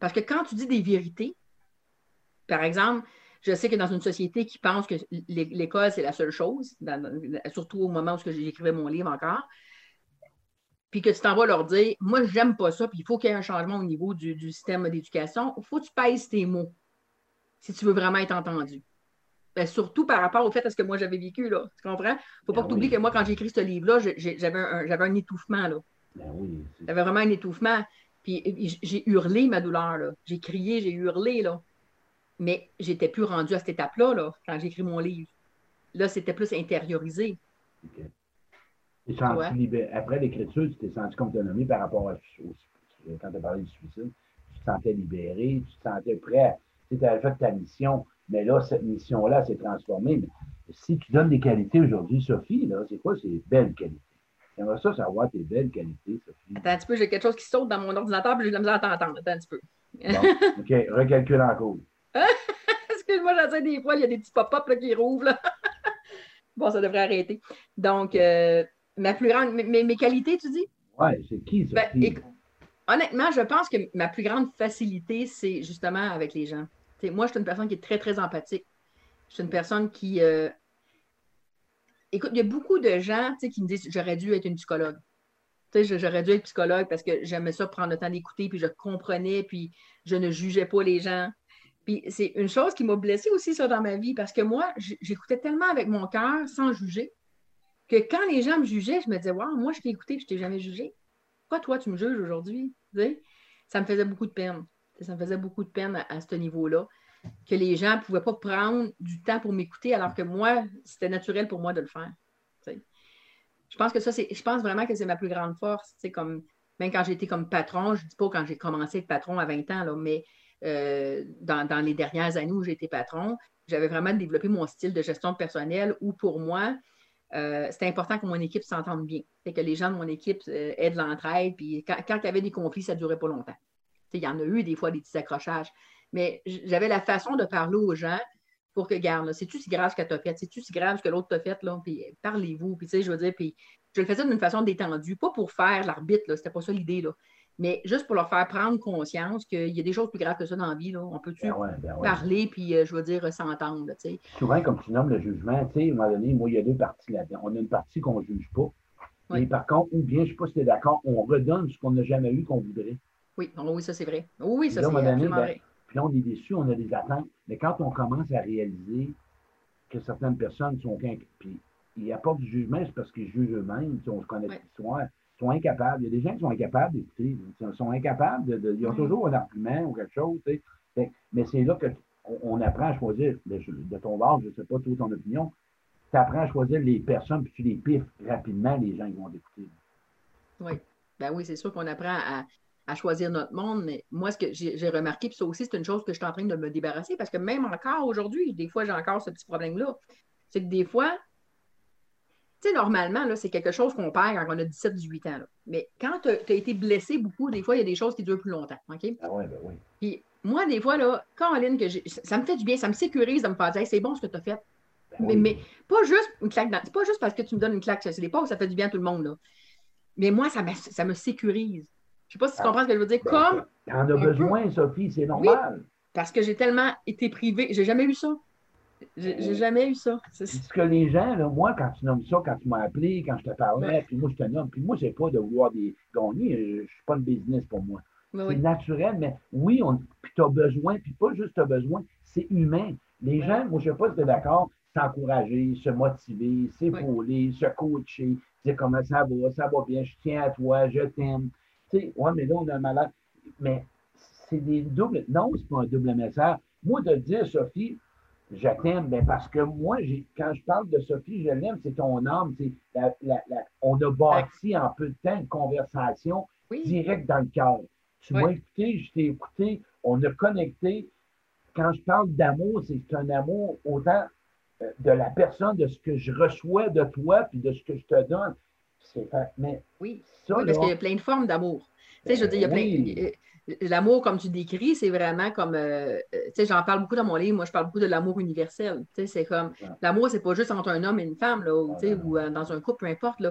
Parce que quand tu dis des vérités, par exemple, je sais que dans une société qui pense que l'école, c'est la seule chose, surtout au moment où j'écrivais mon livre encore, puis que tu t'en vas leur dire, moi, j'aime pas ça, puis il faut qu'il y ait un changement au niveau du, système d'éducation, il faut que tu pèses tes mots si tu veux vraiment être entendu. Ben, surtout par rapport au fait à ce que moi j'avais vécu, là. Tu comprends? Il ne faut pas ben que tu oublies que moi, quand j'ai écrit ce livre-là, j'avais un, un, étouffement, là. Ben j'avais vraiment un étouffement. Puis j'ai hurlé ma douleur, là. J'ai crié, j'ai hurlé, là. Mais j'étais plus rendu à cette étape-là là, quand j'ai écrit mon livre. Là, c'était plus intériorisé. Après l'écriture, tu t'es senti comme nommé par rapport à quand tu as parlé du suicide. Tu te sentais libéré, tu te sentais prêt. Tu avais fait ta mission, mais là, cette mission-là s'est transformée. si tu donnes des qualités aujourd'hui, Sophie, là, c'est quoi? Ces belles qualités? J'aimerais ça savoir tes belles qualités, Sophie. Attends un petit peu, j'ai quelque chose qui saute dans mon ordinateur, puis j'ai de la misère à t'entendre. Attends un petit peu. bon, OK, recalcule encore. Excuse-moi, j'essaie des fois, il y a des petits pop-up qui rouvrent. bon, ça devrait arrêter. Donc, euh, ma plus grande, mes, qualités, tu dis? Oui, c'est qui? Ben, honnêtement, je pense que ma plus grande facilité, c'est justement avec les gens. moi, je suis une personne qui est très, très empathique. Je suis une personne qui. Euh, écoute, il y a beaucoup de gens qui me disent j'aurais dû être une psychologue. J'aurais dû être psychologue parce que j'aimais ça prendre le temps d'écouter, puis je comprenais, puis je ne jugeais pas les gens. Puis c'est une chose qui m'a blessée aussi, ça, dans ma vie, parce que moi, j'écoutais tellement avec mon cœur, sans juger, que quand les gens me jugeaient, je me disais, wow, moi, je t'ai écouté, et je t'ai jamais jugé. Toi, tu me juges aujourd'hui? Ça me faisait beaucoup de peine. Ça me faisait beaucoup de peine à, ce niveau-là, que les gens ne pouvaient pas prendre du temps pour m'écouter, alors que moi, c'était naturel pour moi de le faire. Je pense que ça, c'est. Je pense vraiment que c'est ma plus grande force. Comme, même quand j'étais comme patron, je ne dis pas quand j'ai commencé être patron à 20 ans, mais euh, dans, les dernières années où j'étais patron, j'avais vraiment développé mon style de gestion personnelle où pour moi, euh, c'était important que mon équipe s'entende bien. C'est que les gens de mon équipe euh, aient de l'entraide. Puis quand, il y avait des conflits, ça ne durait pas longtemps. Il y en a eu des fois des petits accrochages. Mais j'avais la façon de parler aux gens pour que, garde, c'est-tu si grave ce que tu as fait? C'est-tu si grave ce que l'autre t'a fait? Là? Puis parlez-vous. Puis, je veux dire, puis je le faisais d'une façon détendue, pas pour faire l'arbitre, c'était pas ça l'idée, mais juste pour leur faire prendre conscience qu'il y a des choses plus graves que ça dans la vie. Là. On peut-tu ben ben parler, puis euh, je veux dire, s'entendre. Souvent, comme tu nommes le jugement, tu sais, à un moment donné, moi, il y a deux parties là-dedans. On a une partie qu'on ne juge pas. Et par contre, ou bien, je ne sais pas si tu es d'accord, on redonne ce qu'on n'a jamais eu qu'on voudrait. Oui, oui, ça c'est vrai. Oui, ça c'est ben, vrai. Puis là, on est déçu, on a des attentes. Mais quand on commence à réaliser que certaines personnes sont... Puis il n'y a pas du jugement, c'est parce qu'ils jugent eux-mêmes. On se connaît l'histoire sont incapables. Il y a des gens qui sont incapables d'écouter. Ils sont incapables de, Ils ont toujours un argument ou quelque chose. Mais c'est là qu'on on apprend à choisir, de, ton bord, je ne sais pas tout ton opinion, tu apprends à choisir les personnes, puis tu les piffes rapidement, les gens qui vont t'écouter. Oui. Ben oui, c'est sûr qu'on apprend à, choisir notre monde, mais moi, ce que j'ai remarqué, puis ça aussi, c'est une chose que je suis en train de me débarrasser, parce que même encore aujourd'hui, des fois, j'ai encore ce petit problème-là. C'est que des fois, normalement, c'est quelque chose qu'on perd quand on a 17-18 ans. Mais quand tu as, été blessé beaucoup, des fois, il y a des choses qui durent plus longtemps. OK? Ah ouais, ben oui. Puis moi, des fois, là, Caroline, que ça me fait du bien, ça me sécurise de me faire dire c'est bon ce que tu as fait. Ben mais, pas juste une claque C'est pas juste parce que tu me donnes une claque, c'est pas où ça fait du bien à tout le monde. Là. Mais moi, ça me, ça me sécurise. Je sais pas si tu ah. comprends ce que je veux dire. Ben, Comme. T'en as besoin, Sophie, c'est normal. parce que j'ai tellement été privée. J'ai jamais eu ça. J'ai jamais eu ça. C'est ce que les gens, là, moi, quand tu nommes ça, quand tu m'as appelé, quand je te parlais, puis moi, je te nomme, puis moi, c'est pas de vouloir des gagner, je ne suis pas le business pour moi. c'est naturel, mais oui, on, puis tu as besoin, puis pas juste tu as besoin, c'est humain. Les gens, moi, je ne sais pas si tu es d'accord, s'encourager, se motiver, s'épauler, se coacher, dire comment ça va, ça va bien, je tiens à toi, je t'aime. Tu sais, ouais, mais là, on a un malade. Mais c'est des doubles. Non, c'est pas un double message. Moi, de dire, Sophie, je t'aime, ben parce que moi, quand je parle de Sophie, je l'aime, c'est ton âme. on a bâti en peu de temps une conversation directe dans le cœur. Tu m'as écouté, je t'ai écouté, on a connecté. quand je parle d'amour, c'est un amour autant euh, de la personne, de ce que je reçois de toi, puis de ce que je te donne. C'est. Mais oui, parce qu'il y a plein de formes d'amour. Tu sais, je veux dire, il y a plein. L'amour, comme tu décris, c'est vraiment comme. Euh, tu sais, j'en parle beaucoup dans mon livre. Moi, je parle beaucoup de l'amour universel. Tu sais, c'est comme. L'amour, c'est pas juste entre un homme et une femme, là, ou, ou dans un couple, peu importe.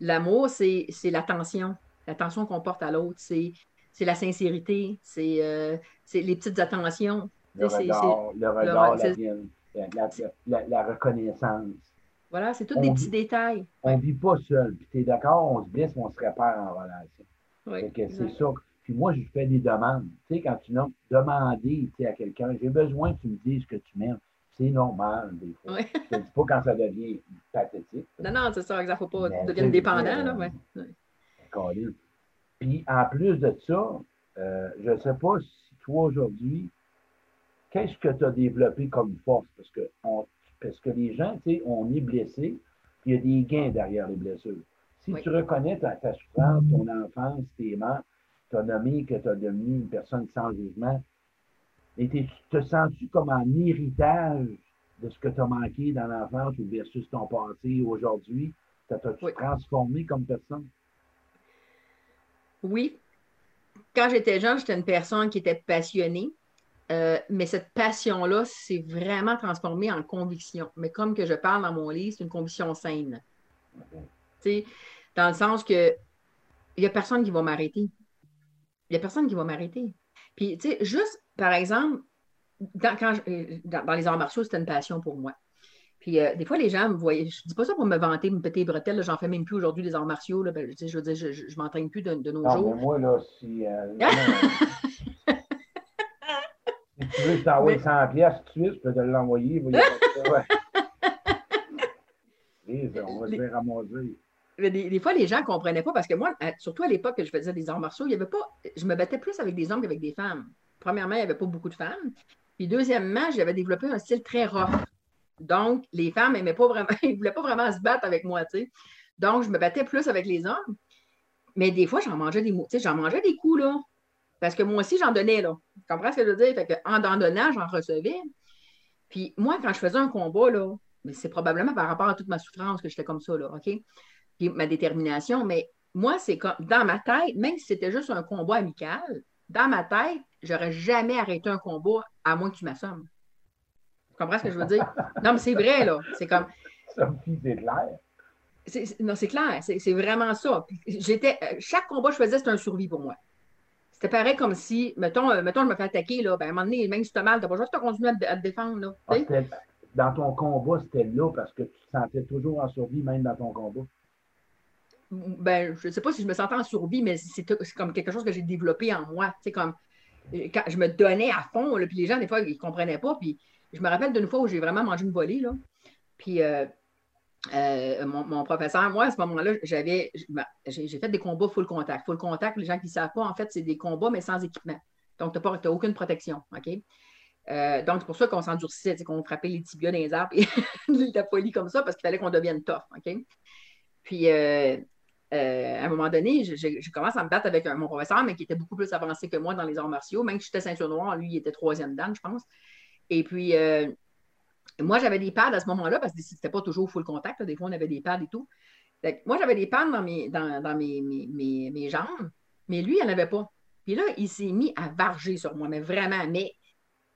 L'amour, c'est l'attention. L'attention qu'on porte à l'autre. C'est la sincérité. C'est les petites attentions. Le regard, le regard la, la, reconnaissance. Voilà, c'est tous des petits détails. On ne vit pas seul. Puis tu es d'accord, on se blesse, on se répare en relation. Oui, c'est ça. Puis moi, je fais des demandes. Tu sais, quand tu nommes demander à quelqu'un, j'ai besoin que tu me dises que tu m'aimes. C'est normal, des fois. Je ne dis pas quand ça devient pathétique. Non, non, c'est ça, il ne faut pas devenir dépendant. Là, ouais. Puis en plus de ça, euh, je ne sais pas si toi aujourd'hui, qu'est-ce que tu as développé comme force? Parce que, parce que les gens, tu sais, on est blessé, puis il y a des gains derrière les blessures. Si tu reconnais ta, souffrance, ton enfance, tes morts, tu as nommé que tu as devenu une personne sans jugement, et tu te sens-tu comme un héritage de ce que tu as manqué dans l'enfance ou versus ton passé aujourd'hui? T'as-tu transformé comme personne? Oui. Quand j'étais jeune, j'étais une personne qui était passionnée. Euh, mais cette passion-là s'est vraiment transformée en conviction. Mais comme que je parle dans mon livre, c'est une conviction saine. Dans le sens que il n'y a personne qui va m'arrêter. Il n'y a personne qui va m'arrêter. Puis, tu sais, juste, par exemple, dans, quand dans, les arts martiaux, c'était une passion pour moi. Puis, euh, des fois, les gens me voyaient, je ne dis pas ça pour me vanter, me péter les bretelles, j'en fais même plus aujourd'hui des arts martiaux. Là, ben, je veux dire, je ne m'entraîne plus de, nos non, jours. Mais moi, là, si. Euh, Si tu veux t'envoyer 100 pièces tout de suite, je peux te l'envoyer. on va se faire ramasser. Des, fois, les gens ne comprenaient pas parce que moi, surtout à l'époque que je faisais des arts martiaux, il y pas, je me battais plus avec des hommes qu'avec des femmes. Premièrement, il n'y avait pas beaucoup de femmes. Puis deuxièmement, j'avais développé un style très rough. Donc, les femmes n'aimaient pas vraiment, ils ne voulaient pas vraiment se battre avec moi, tu. Donc, je me battais plus avec les hommes. Mais des fois, j'en mangeais des, j'en des coups, là. Parce que moi aussi, j'en donnais, là. Tu comprends ce que je veux dire? Fait que, en, donnant, j'en recevais. Puis moi, quand je faisais un combat, c'est probablement par rapport à toute ma souffrance que j'étais comme ça, là, OK? Puis ma détermination, mais moi, c'est comme dans ma tête, même si c'était juste un combat amical, dans ma tête, j'aurais jamais arrêté un combat à moins que tu m'assommes. Tu comprends ce que je veux dire? Non, mais c'est vrai, là. C'est comme. C'est clair. Non, c'est clair. C'est vraiment ça. J'étais, chaque combat que je faisais, c'était un survie pour moi. C'était pareil comme si, mettons, euh, mettons, je me fais attaquer, là, ben, à un moment donné, même si tu as mal, tu pas juste continuer à, te défendre. Là, ah, dans ton combat, c'était là parce que tu te sentais toujours en survie, même dans ton combat. Ben, je ne sais pas si je me sentais en survie, mais c'est comme quelque chose que j'ai développé en moi. Comme euh, quand je me donnais à fond, là, puis les gens, des fois, ils ne comprenaient pas. Puis je me rappelle d'une fois où j'ai vraiment mangé une volée, là. Puis euh, euh, mon, professeur, moi, à ce moment-là, j'avais, j'ai fait des combats full contact. Full contact, les gens qui ne savent pas, en fait, c'est des combats, mais sans équipement. Donc, tu n'as aucune protection. OK? Donc, c'est pour ça qu'on s'endurcissait, qu'on frappait les tibias dans les arbres et la folie comme ça, parce qu'il fallait qu'on devienne tough. OK? Puis, euh, à un moment donné, je, commence à me battre avec mon professeur, mais qui était beaucoup plus avancé que moi dans les arts martiaux. Même que j'étais ceinture noire, lui, il était troisième dan, je pense. Et puis, moi, j'avais des pads à ce moment-là parce que c'était pas toujours full contact. Des fois, on avait des pads et tout. moi, j'avais des pads dans, mes, dans, mes, mes, mes, jambes, mais lui, il n'en avait pas. Puis là, il s'est mis à varger sur moi, mais vraiment. Mais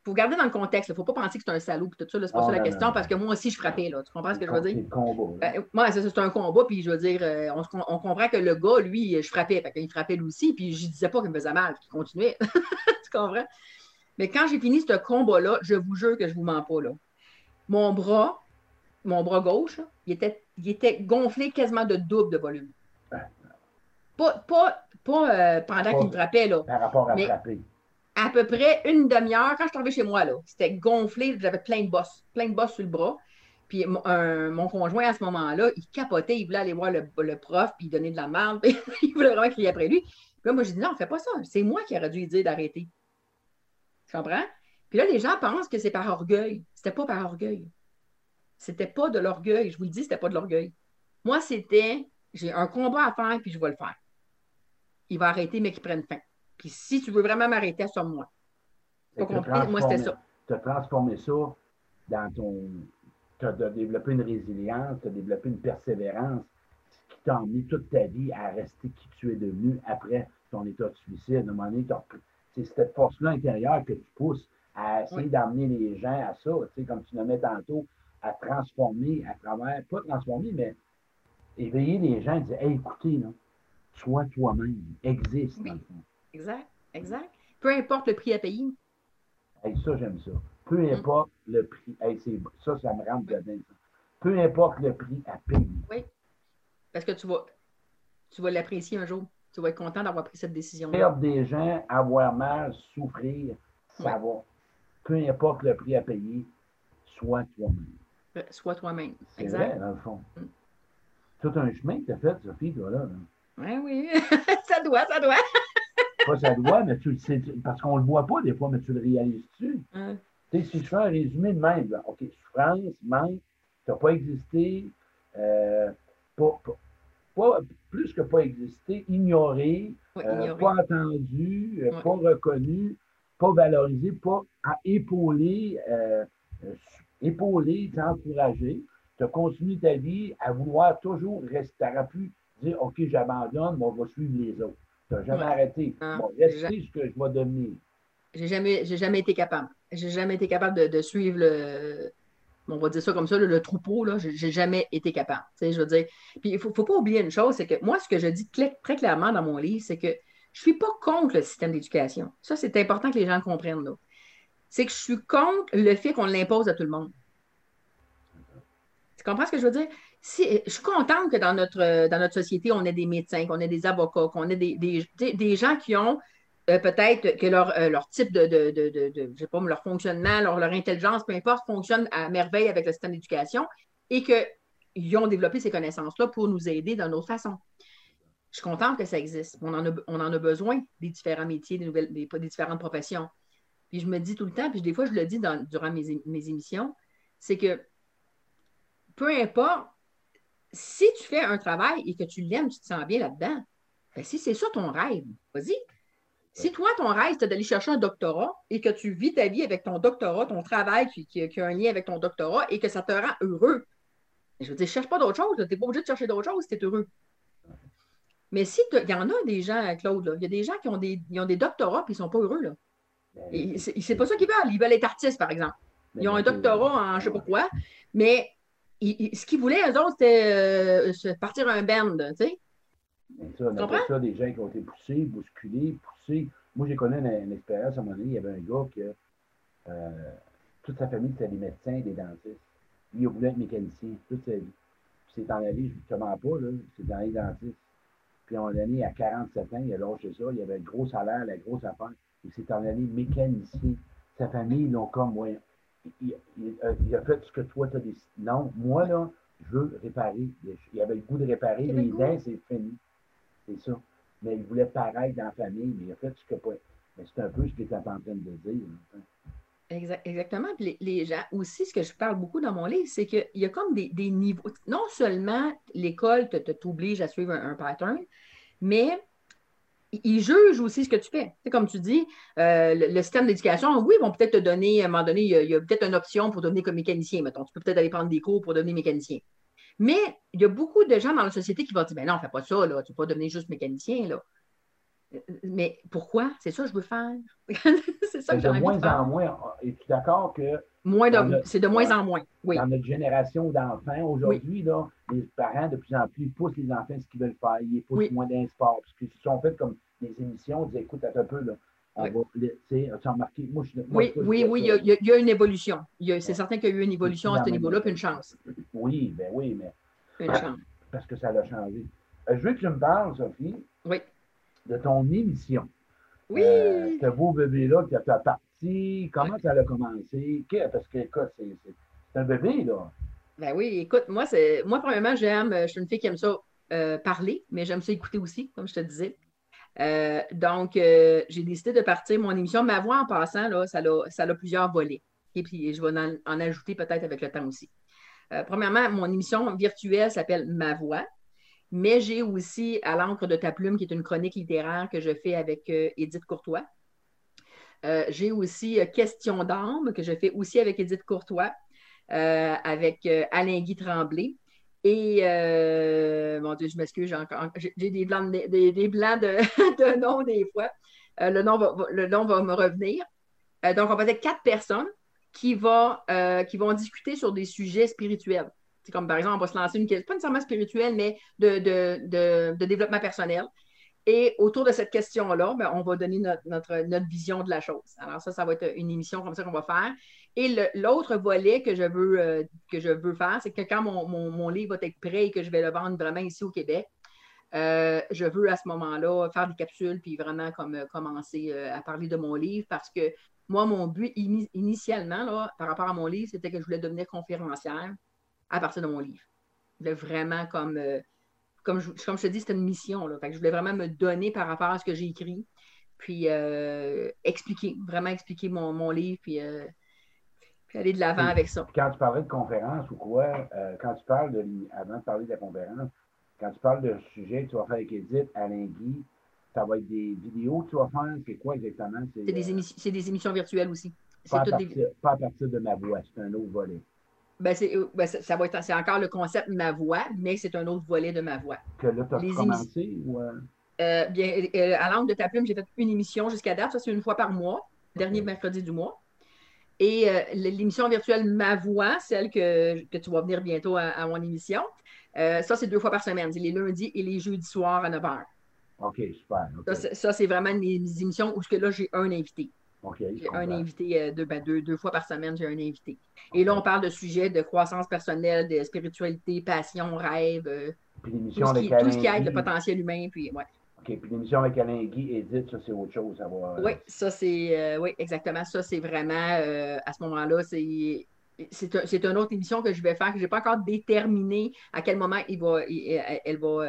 faut garder dans le contexte. Il ne faut pas penser que c'est un salaud tout ça. C'est pas ça la question, parce que moi aussi, je frappais. Là. Tu comprends ce que je veux dire? C'est combat. Ben, moi, c'est un combat, puis je veux dire, euh, on, on, comprend que le gars, lui, je frappais. il frappait lui aussi, puis je ne disais pas qu'il me faisait mal, qu'il continuait. tu comprends? Mais quand j'ai fini ce combat-là, je vous jure que je ne vous mens pas. Là mon bras, mon bras gauche, il, était, il était gonflé quasiment de double de volume. Pas, pas, pas euh, pendant qu'il me frappait, là. Par rapport à frapper. À peu près une demi-heure, quand je suis arrivée chez moi, c'était gonflé, j'avais plein de bosses, plein de bosses sur le bras. Puis mon conjoint, à ce moment-là, il capotait, il voulait aller voir le, prof, puis il donnait de la merde, il voulait vraiment crier après lui. Puis là, moi, j'ai dit, non, fais pas ça. C'est moi qui aurais dû lui dire d'arrêter. Tu comprends? Puis là, les gens pensent que c'est par orgueil. C'était pas par orgueil. C'était pas de l'orgueil. Je vous le dis, c'était pas de l'orgueil. Moi, c'était j'ai un combat à faire, puis je vais le faire. Il va arrêter, mais qu'il prenne fin. Puis si tu veux vraiment m'arrêter. Pas compris? Moi, c'était ça. tu as transformé ça dans ton. Tu as développé une résilience, tu as développé une persévérance qui t'a emmené toute ta vie à rester qui tu es devenu après ton état de suicide. À un moment donné, c'est cette force-là intérieure que tu pousses à essayer d'amener les gens à ça, tu sais, comme tu mets tantôt, à transformer à travers, pas transformer, mais éveiller les gens et dire Hey, écoutez, là, sois toi-même, existe dans le fond. Exact, exact. Peu importe le prix à payer. Hey, ça, j'aime ça. Peu mm. importe le prix. Hey, ça, ça me rentre dedans. Peu importe le prix à payer. Oui. Parce que tu vas, tu vas l'apprécier un jour. Tu vas être content d'avoir pris cette décision. -là. Perdre des gens, avoir mal, souffrir, ça va. Peu importe le prix à payer, sois toi-même. Euh, sois toi-même. C'est vrai, dans le fond. Mm. Tout un chemin que tu as fait, Sophie, toi, là. Oui, oui. ça doit, ça doit. Pas ça doit, mais tu le sais, parce qu'on ne le voit pas des fois, mais tu le réalises-tu? Tu sais, si je fais un résumé de même, OK, souffrance, manque, tu n'as pas existé, euh, pas, pas, plus que pas existé, ignoré, euh, pas entendu, pas reconnu, pas valorisé, pas épaulé, épaulé, encouragé. Tu as continué ta vie à vouloir toujours rester. Tu pu dire OK, j'abandonne, mais on va suivre les autres. Tu n'as jamais arrêté. Bon, rester ce que je vais devenir. J'ai jamais, jamais été capable. J'ai jamais été capable de, suivre le. On va dire ça comme ça, le, troupeau, là, j'ai jamais été capable. je veux dire. Puis il ne faut, pas oublier une chose, c'est que moi, ce que je dis très clairement dans mon livre, c'est que je ne suis pas contre le système d'éducation. Ça, c'est important que les gens comprennent. Là c'est que je suis contre le fait qu'on l'impose à tout le monde. Tu comprends ce que je veux dire? Je suis contente que dans notre, dans notre société, on ait des médecins, qu'on ait des avocats, qu'on ait des, gens qui ont euh, peut-être que leur, euh, type de, je sais pas, leur fonctionnement, leur, leur, intelligence, peu importe, fonctionne à merveille avec le système d'éducation et qu'ils ont développé ces connaissances-là pour nous aider d'une autre façon. Je suis contente que ça existe. On en a, on en a besoin des différents métiers, des, nouvelles, des différentes professions. Puis je me dis tout le temps, puis des fois je le dis durant mes, émissions, c'est que peu importe, si tu fais un travail et que tu l'aimes, tu te sens bien là-dedans, ben si c'est ça ton rêve, vas-y. Si toi, ton rêve, c'est d'aller chercher un doctorat et que tu vis ta vie avec ton doctorat, ton travail qui, a un lien avec ton doctorat et que ça te rend heureux, je veux dire, cherche pas d'autre chose. Tu n'es pas obligé de chercher d'autre chose si tu es heureux. Mais si il y en a des gens, Claude, il y a des gens qui ont des, ont des doctorats et ils ne sont pas heureux. Là. C'est pas ça qu'ils veulent. Ils veulent être artistes, par exemple. Ils ont un doctorat en je sais pas quoi, mais ce qu'ils voulaient, eux autres, c'était euh, partir un band, tu sais. Ça, on appelle ça des gens qui ont été poussés, bousculés, poussés. Moi, j'ai connu une, expérience à un moment donné, il y avait un gars qui, euh, toute sa famille, c'était des médecins et des dentistes. Lui, il voulait être mécanicien toute sa vie. Puis c'est en allé, je ne te mens pas, là, c'est dans les dentistes. Puis on l'a donné à 47 ans, il a lâché ça, il avait un gros salaire, la grosse affaire. Il s'est en allé mécanicien. Sa famille, ils l'ont comme, ouais, il, a fait ce que toi, tu as décidé. Non, moi, là, je veux réparer. Il avait le goût de réparer les dents, c'est fini. C'est ça. Mais il voulait paraître dans la famille, mais il a fait ce que pas. Mais c'est un peu ce qu'il était en train de dire. exactement. Puis les, gens, aussi, ce que je parle beaucoup dans mon livre, c'est qu'il y a comme des, niveaux. Non seulement l'école t'oblige à suivre un pattern, mais ils jugent aussi ce que tu fais. C'est comme tu dis, euh, le, système d'éducation, oui, ils vont peut-être te donner, à un moment donné, il y a, peut-être une option pour devenir comme mécanicien, mettons. Tu peux peut-être aller prendre des cours pour devenir mécanicien. Mais il y a beaucoup de gens dans la société qui vont dire, ben non, fais pas ça, là, tu ne peux pas devenir juste mécanicien, là. Mais pourquoi? C'est ça que je veux faire. c'est ça que j'ai De moins en moins, es-tu d'accord que. Moins c'est de moins en moins, oui. Dans notre génération d'enfants, aujourd'hui, là, les parents, de plus en plus, poussent les enfants ce qu'ils veulent faire. Ils poussent moins d'un sport. Parce qu'ils sont faits comme des émissions, ils disent écoute, attends un peu, là. On va, as remarqué? Moi, je, oui, oui, oui, il y, y, a, une évolution. C'est certain qu'il y a eu une évolution à ce niveau-là, puis une chance. Oui, ben oui, mais. Une chance. Parce que ça a changé. Euh, je veux que tu me parles, Sophie. Oui de ton émission. Oui. Euh, ce beau bébé-là qui a parti, comment ça a commencé? Parce que, écoute, c'est un bébé, là. Ben oui, écoute, moi, c'est moi premièrement, j'aime, je suis une fille qui aime ça euh, parler, mais j'aime ça écouter aussi, comme je te disais. Euh, donc, j'ai décidé de partir mon émission. Ma voix, en passant, là, ça, a, ça a plusieurs volets. Et puis, je vais en, en ajouter peut-être avec le temps aussi. premièrement, mon émission virtuelle s'appelle Ma voix mais j'ai aussi À l'encre de ta plume, qui est une chronique littéraire que je fais avec euh, Édith Courtois. J'ai aussi Question d'âme que je fais aussi avec Edith Courtois, avec Alain Guy Tremblay. Et, mon Dieu, je m'excuse, j'ai des blancs, des, blancs de, nom des fois. le, nom va, me revenir. donc, on va être quatre personnes qui vont discuter sur des sujets spirituels. C'est comme par exemple, on va se lancer une question, pas nécessairement spirituelle, mais de, développement personnel. Et autour de cette question-là, ben, on va donner notre, notre, vision de la chose. Alors, ça, ça va être une émission comme ça qu'on va faire. Et l'autre volet que je veux, euh, que je veux faire, c'est que quand mon, livre va être prêt et que je vais le vendre vraiment ici au Québec, euh, je veux à ce moment-là faire des capsules puis vraiment comme, euh, commencer à parler de mon livre parce que moi, mon but initialement, là, par rapport à mon livre, c'était que je voulais devenir conférencière à partir de mon livre. Je vraiment comme, comme, je, comme je te dis, c'était une mission. Là. je voulais vraiment me donner par rapport à ce que j'ai écrit, puis euh, expliquer, vraiment expliquer mon, livre, puis, euh, puis, aller de l'avant avec ça. Quand tu parlais de conférence ou quoi, quand tu parles de, avant de parler de la conférence, quand tu parles de sujet que tu vas faire avec Edith, Alain Guy, ça va être des vidéos que tu vas faire, c'est quoi exactement? C'est des, des, émissions virtuelles aussi. Pas à, partir, pas à partir de ma voix, c'est un autre volet. Ben, euh, ben ça va être, c'est encore le concept ma voix, mais c'est un autre volet de ma voix. Que là, tu as commencé ou... Euh? Euh, bien, à l'angle de ta plume, j'ai fait une émission jusqu'à date. Ça, c'est une fois par mois, dernier mercredi du mois. Et l'émission virtuelle Ma Voix, celle que, que, tu vas venir bientôt à, mon émission, ça, c'est deux fois par semaine. C'est les lundis et les jeudis soirs à 9 h. OK, super. Ça, c'est vraiment des émissions où que là, j'ai un invité j'ai un invité euh, ben, deux, deux, fois par semaine, j'ai un invité. Et là, on parle de sujets de croissance personnelle, de spiritualité, passion, rêve, euh, tout, ce qui, tout, ce qui, aide le potentiel humain. Puis, ouais. OK. Puis l'émission avec Alain Guy, Edith, ça, c'est autre chose. oui, ça, c'est. oui, exactement. Ça, c'est vraiment. à ce moment-là, c'est. C'est un, autre émission que je vais faire, que je n'ai pas encore déterminé à quel moment il va, elle, va,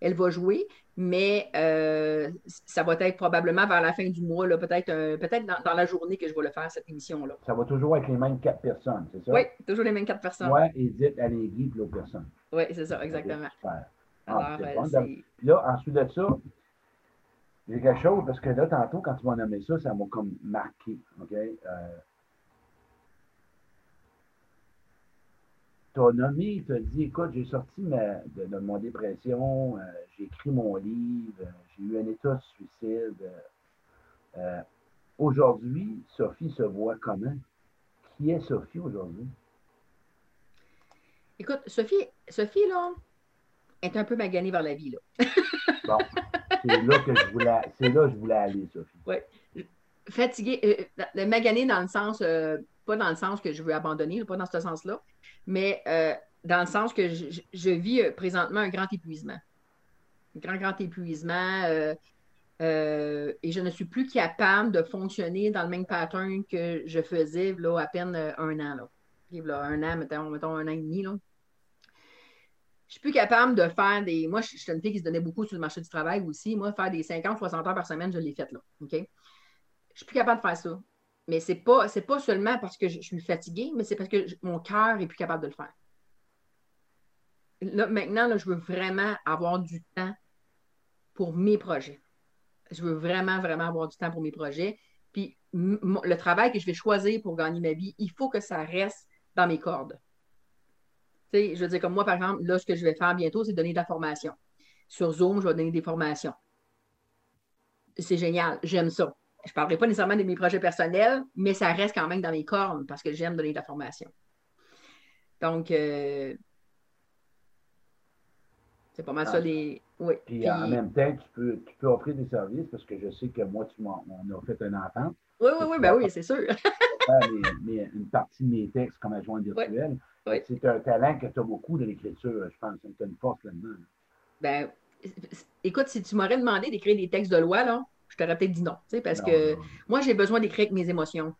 elle va jouer mais euh, ça va être probablement vers la fin du mois, peut-être euh, peut-être dans, la journée que je vais le faire, cette émission-là. Ça va toujours être les mêmes quatre personnes, c'est ça? Oui, toujours les mêmes quatre personnes. Oui, Edith, Alain Guy et l'autre personne. Oui, c'est ça, exactement. Ah, Alors, euh, là, ensuite de ça, j'ai quelque chose, parce que là, tantôt, quand tu m'as nommé ça, ça m'a comme marqué. OK? As nommé, as dit, écoute, j'ai sorti de, mon dépression, euh, j'ai écrit mon livre, j'ai eu un état de suicide. Euh, aujourd'hui, Sophie se voit comment? Qui est Sophie aujourd'hui? Écoute, Sophie, Sophie, là, est un peu maganée vers la vie, là. bon, c'est là que je voulais, c'est là que je voulais aller, Sophie. Oui. Fatiguée, euh, maganée dans le sens, pas dans le sens que je veux abandonner, pas dans ce sens-là, mais euh, dans le sens que je, vis euh, présentement un grand épuisement. Un grand, grand épuisement. Euh, et je ne suis plus capable de fonctionner dans le même pattern que je faisais là, à peine un an. Là. un an, mettons, mettons, un an et demi. Là. Je suis plus capable de faire des. Moi, je suis une fille qui se donnait beaucoup sur le marché du travail aussi. Moi, faire des 50, 60 heures par semaine, je l'ai fait là. OK? Je suis plus capable de faire ça. Mais ce n'est pas, pas seulement parce que je, suis fatiguée, mais c'est parce que mon cœur n'est plus capable de le faire. Là, maintenant, là, je veux vraiment avoir du temps pour mes projets. Je veux vraiment, vraiment avoir du temps pour mes projets. Puis le travail que je vais choisir pour gagner ma vie, il faut que ça reste dans mes cordes. Tu sais, je veux dire, comme moi, par exemple, là, ce que je vais faire bientôt, c'est donner de la formation. Sur Zoom, je vais donner des formations. C'est génial, j'aime ça je ne parlerai pas nécessairement de mes projets personnels, mais ça reste quand même dans mes cornes parce que j'aime donner de la formation. Donc, euh, c'est pas mal ça ah. les. Oui. Puis, en même temps, tu peux, tu peux offrir des services parce que je sais que moi, tu m'en as fait un enfant. Oui, oui, oui, ben oui, c'est sûr. mais, une partie de mes textes comme adjoint virtuel. C'est un talent que tu as beaucoup de l'écriture, je pense. Tu as une force là-dedans. Ben, écoute, si tu m'aurais demandé d'écrire des textes de loi, là, je t'aurais peut-être dit non, parce que moi, j'ai besoin d'écrire avec mes émotions.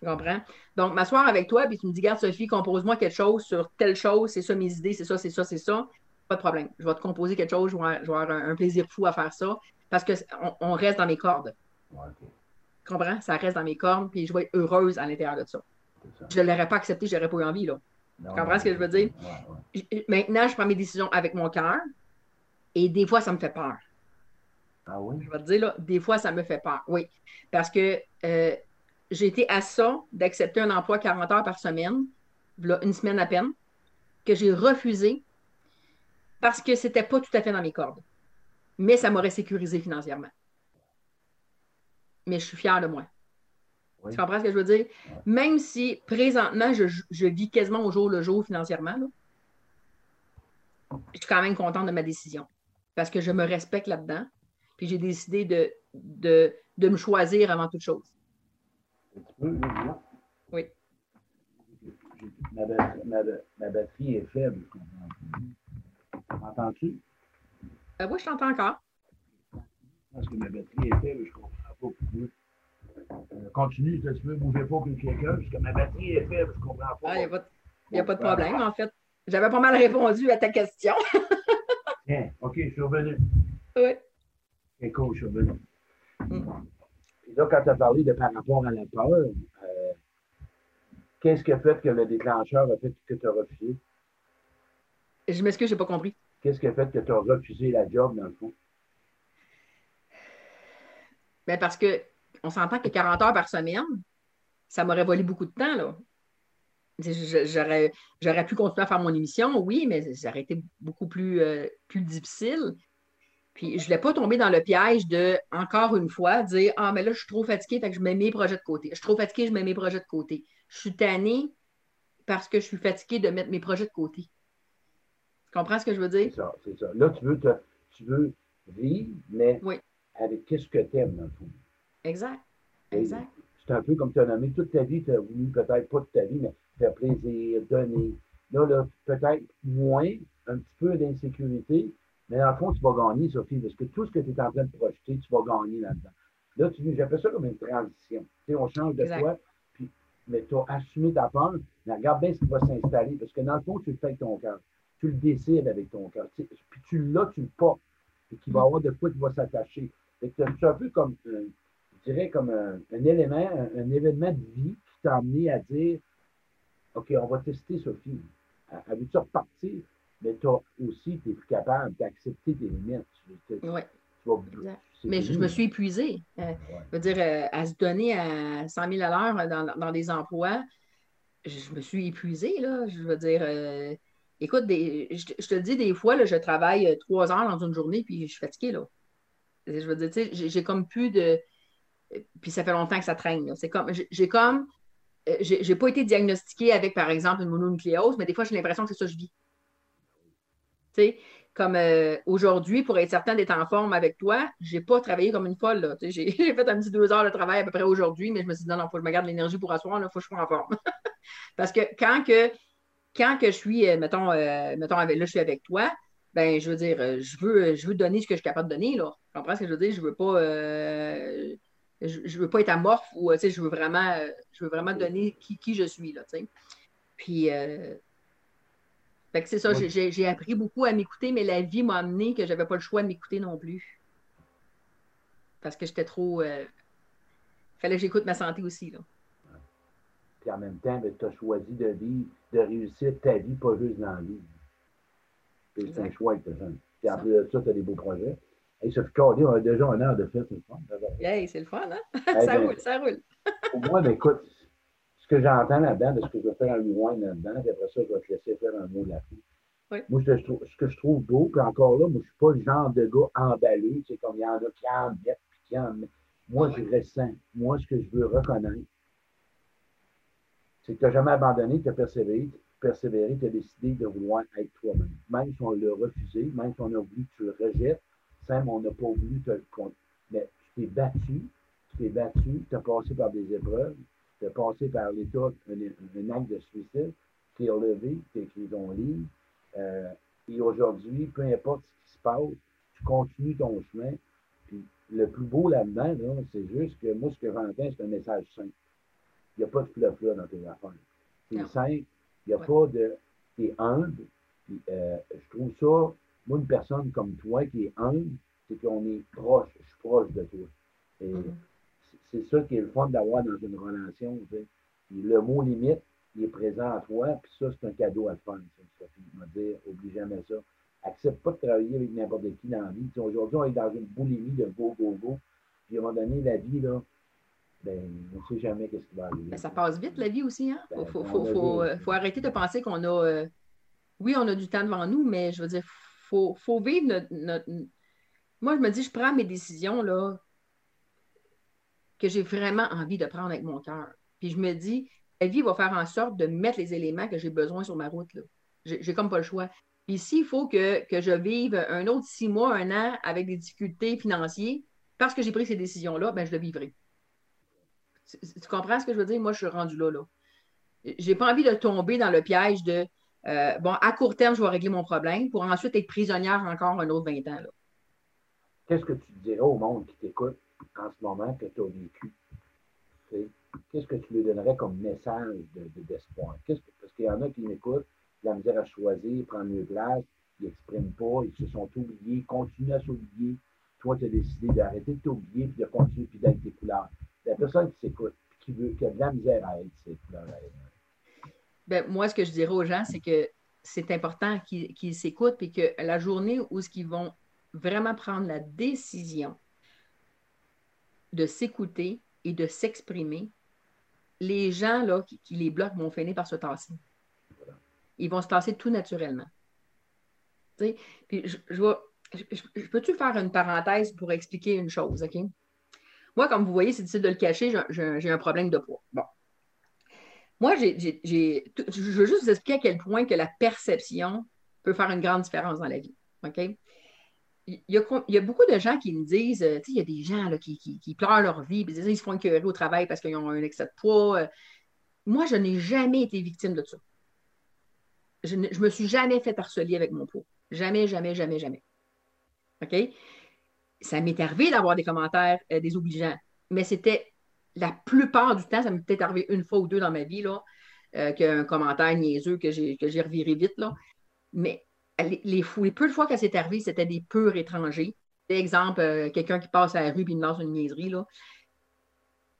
Tu comprends? Donc, m'asseoir avec toi, puis tu me dis, regarde, Sophie, compose-moi quelque chose sur telle chose, c'est ça mes idées, c'est ça, c'est ça, c'est ça. Pas de problème. Je vais te composer quelque chose, je vais, avoir un, plaisir fou à faire ça, parce qu'on on reste dans mes cordes. Tu comprends? Ça reste dans mes cordes, puis je vais être heureuse à l'intérieur de ça. Je ne l'aurais pas accepté, je n'aurais pas eu envie, là. tu comprends ce que je veux dire? Maintenant, je prends mes décisions avec mon cœur, et des fois, ça me fait peur. Ah oui? Je vais te dire, là, des fois, ça me fait peur. Oui. Parce que euh, j'ai été à ça d'accepter un emploi 40 heures par semaine, une semaine à peine, que j'ai refusé parce que ce n'était pas tout à fait dans mes cordes. Mais ça m'aurait sécurisé financièrement. Mais je suis fière de moi. Tu comprends ce que je veux dire? Même si présentement, je, vis quasiment au jour le jour financièrement, je suis quand même contente de ma décision. Parce que je me respecte là-dedans. Puis j'ai décidé de, de, de, me choisir avant toute chose. Oui. Ma, ma, batterie est faible. M'entends-tu? Euh, oui, je t'entends encore. Parce que ma batterie est faible, je ne comprends pas pourquoi. Euh, continue, tu veux bouger pas que quelqu'un, parce que ma batterie est faible, je ne comprends pas. Il ah, n'y a, pas de problème, en fait. J'avais pas mal répondu à ta question. Tiens, OK, je suis revenu. Oui. Je suis revenu. Mm. là, quand tu as parlé de par rapport à la peur, euh, qu'est-ce qui a fait que le déclencheur a fait que tu as refusé? Je m'excuse, je n'ai pas compris. Qu'est-ce qui a fait que tu as refusé la job, dans le fond? Bien, parce qu'on s'entend que 40 heures par semaine, ça m'aurait volé beaucoup de temps, là. J'aurais, j'aurais pu continuer à faire mon émission, oui, mais ça aurait été beaucoup plus, euh, plus difficile. Puis je ne voulais pas tomber dans le piège de, encore une fois, dire Ah, mais là, je suis trop fatiguée, fait que je mets mes projets de côté. Je suis trop fatiguée, je mets mes projets de côté. Je suis tannée parce que je suis fatiguée de mettre mes projets de côté. Tu comprends ce que je veux dire? C'est ça, c'est ça. Là, tu veux, tu veux vivre, mais avec qu'est-ce que tu aimes, dans le fond? Exact. Exact. C'est un peu comme tu as nommé toute ta vie, tu as voulu peut-être pas toute ta vie, mais faire plaisir, donner. Là, là peut-être moins, un petit peu d'insécurité, mais dans le fond, tu vas gagner, Sophie, parce que tout ce que tu es en train de projeter, tu vas gagner là-dedans. Là, tu j'appelle ça comme une transition. Tu sais, on change de toi, puis, mais tu as assumé ta peur, mais regarde bien ce qui va s'installer, parce que dans le fond, tu le fais avec ton cœur. Tu le décides avec ton cœur. Puis tu l'as, tu le portes. Puis qu'il va y avoir de quoi qui va s'attacher. C'est un peu comme, euh, je dirais, comme un, élément, un, événement de vie qui t'a amené à dire OK, on va tester Sophie. Elle veut-tu repartir? Mais tu as aussi, tu es plus capable d'accepter tes limites. oui. mais je, me suis épuisée. Euh, je veux dire, euh, à se donner à 100 000 à l'heure dans, des emplois, je, me suis épuisée. Là. Je veux dire, euh, écoute, je, te dis, des fois, là, je travaille trois heures dans une journée, puis je suis fatiguée. Là. Je veux dire, tu sais, j'ai comme plus de. Puis ça fait longtemps que ça traîne. C'est comme, j'ai comme. J'ai pas été diagnostiquée avec, par exemple, une mononucléose, mais des fois, j'ai l'impression que c'est ça que je vis comme euh, aujourd'hui, pour être certain d'être en forme avec toi, je n'ai pas travaillé comme une folle. J'ai fait un petit deux heures de travail à peu près aujourd'hui, mais je me suis dit non, non, il faut que je me garde l'énergie pour asseoir, il faut que je sois en forme. Parce que quand que, quand que je suis, euh, mettons, euh, mettons avec, là, je suis avec toi, ben, je veux dire, je veux, je veux donner ce que je suis capable de donner. Là. Tu comprends ce que je veux dire? Je veux pas. je, veux pas être amorphe ou je veux vraiment, je veux vraiment donner qui, qui je suis. Là, Puis fait que c'est ça, j'ai appris beaucoup à m'écouter, mais la vie m'a amené que j'avais pas le choix de m'écouter non plus. Parce que j'étais trop. Il euh, fallait que j'écoute ma santé aussi. Là. Puis en même temps, ben, tu as choisi de vivre, de réussir ta vie, pas juste dans la vie. C'est un choix que tu as Puis après de ça, tu as des beaux projets. Hey, Sophie Carly, on a déjà un heure de fête, c'est le fun. Hey, c'est le fun, hein? ça ben, roule, ça roule. Au moins, ben, écoute, ce que j'entends là-dedans, de ce que je vais faire un rewind là-dedans, puis après ça, je vais te laisser faire un mot là-dessus. Moi, ce que, je trouve, ce que je trouve beau, puis encore là, moi, je ne suis pas le genre de gars emballé, tu sais, comme il y en a qui en mettent, puis qui en mettent. Moi, je ressens. Moi, ce que je veux reconnaître, c'est que tu n'as jamais abandonné, tu as persévéré, persévéré, tu as décidé de vouloir être toi-même. Même si on l'a refusé, même si on a voulu que tu le rejettes, même on n'a pas voulu te le Mais tu t'es battu, tu t'es battu, tu as passé par des épreuves, de passer par l'État un, acte de suicide, qui est relevé, tu écrit ton livre. Euh, et aujourd'hui, peu importe ce qui se passe, tu continues ton chemin. Puis le plus beau là-dedans, c'est juste que moi, ce que j'entends, c'est un message simple. Il n'y a pas de fleuve là dans tes affaires. C'est simple. Il n'y a pas de. Tu es humble. Puis, euh, je trouve ça, moi, une personne comme toi qui est humble, c'est qu'on est proche. Je suis proche de toi. Et, mm-hmm c'est ça qui est le fun d'avoir dans une relation. Le mot limite, il est présent à toi, puis ça, c'est un cadeau à te faire. Ça, me dire, oublie jamais ça. accepte pas de travailler avec n'importe qui dans la vie. Aujourd'hui, on est dans une boulimie de go, go, go. Puis à un moment donné, la vie, là, ben, on ne sait jamais qu'est-ce qui va arriver. ça passe vite, la vie aussi. Hein? Il ben, faut, faut, faut, euh, faut, arrêter de penser qu'on a. Euh, oui, on a du temps devant nous, mais je veux dire, il faut, faut, vivre notre, Moi, je me dis, je prends mes décisions là, que j'ai vraiment envie de prendre avec mon cœur. Puis je me dis, la vie va faire en sorte de mettre les éléments que j'ai besoin sur ma route. J'ai comme pas le choix. Puis s'il faut que, que, je vive un autre six mois, un an avec des difficultés financières, parce que j'ai pris ces décisions-là, ben, je le vivrai. Tu, comprends ce que je veux dire? Moi, je suis rendu là. là. J'ai pas envie de tomber dans le piège de euh, bon, à court terme, je vais régler mon problème pour ensuite être prisonnière encore un autre 20 ans. Qu'est-ce que tu dirais au monde qui t'écoute? En ce moment que tu as vécu? Qu'est-ce que tu lui donnerais comme message d'espoir? De, parce qu'il y en a qui m'écoutent, la misère à choisir, prendre mieux place, ils n'expriment pas, ils se sont oubliés, continuent à s'oublier. Toi, tu as décidé d'arrêter de t'oublier puis de continuer puis d'être tes couleurs la personne qui s'écoute, qui, veut, qui a de la misère à être, c'est ben, moi, ce que je dirais aux gens, c'est que c'est important qu'ils s'écoutent et que la journée où ils vont vraiment prendre la décision de s'écouter et de s'exprimer, les gens qui, les bloquent vont finir par se tasser. Ils vont se tasser tout naturellement. Puis je, je, je peux-tu faire une parenthèse pour expliquer une chose, OK? Moi, comme vous voyez, c'est difficile de le cacher, j'ai un problème de poids. Bon. Moi, je veux juste vous expliquer à quel point que la perception peut faire une grande différence dans la vie. OK? Il y, a, beaucoup de gens qui me disent, euh, tu sais, il y a des gens qui, pleurent leur vie, puis ils se font écœurer au travail parce qu'ils ont un excès de poids. Moi, je n'ai jamais été victime de ça. Je ne me suis jamais fait harceler avec mon poids. Jamais, jamais, jamais, jamais. OK? ça m'est arrivé d'avoir des commentaires euh, désobligeants, mais c'était la plupart du temps, ça m'est peut-être arrivé une fois ou deux dans ma vie, là, euh, qu'un commentaire niaiseux que j'ai, que j'ai reviré vite. Là. Mais les, les, peu de fois que c'est arrivé, c'était des purs étrangers. Exemple, euh, quelqu'un qui passe à la rue et me lance une niaiserie. Là.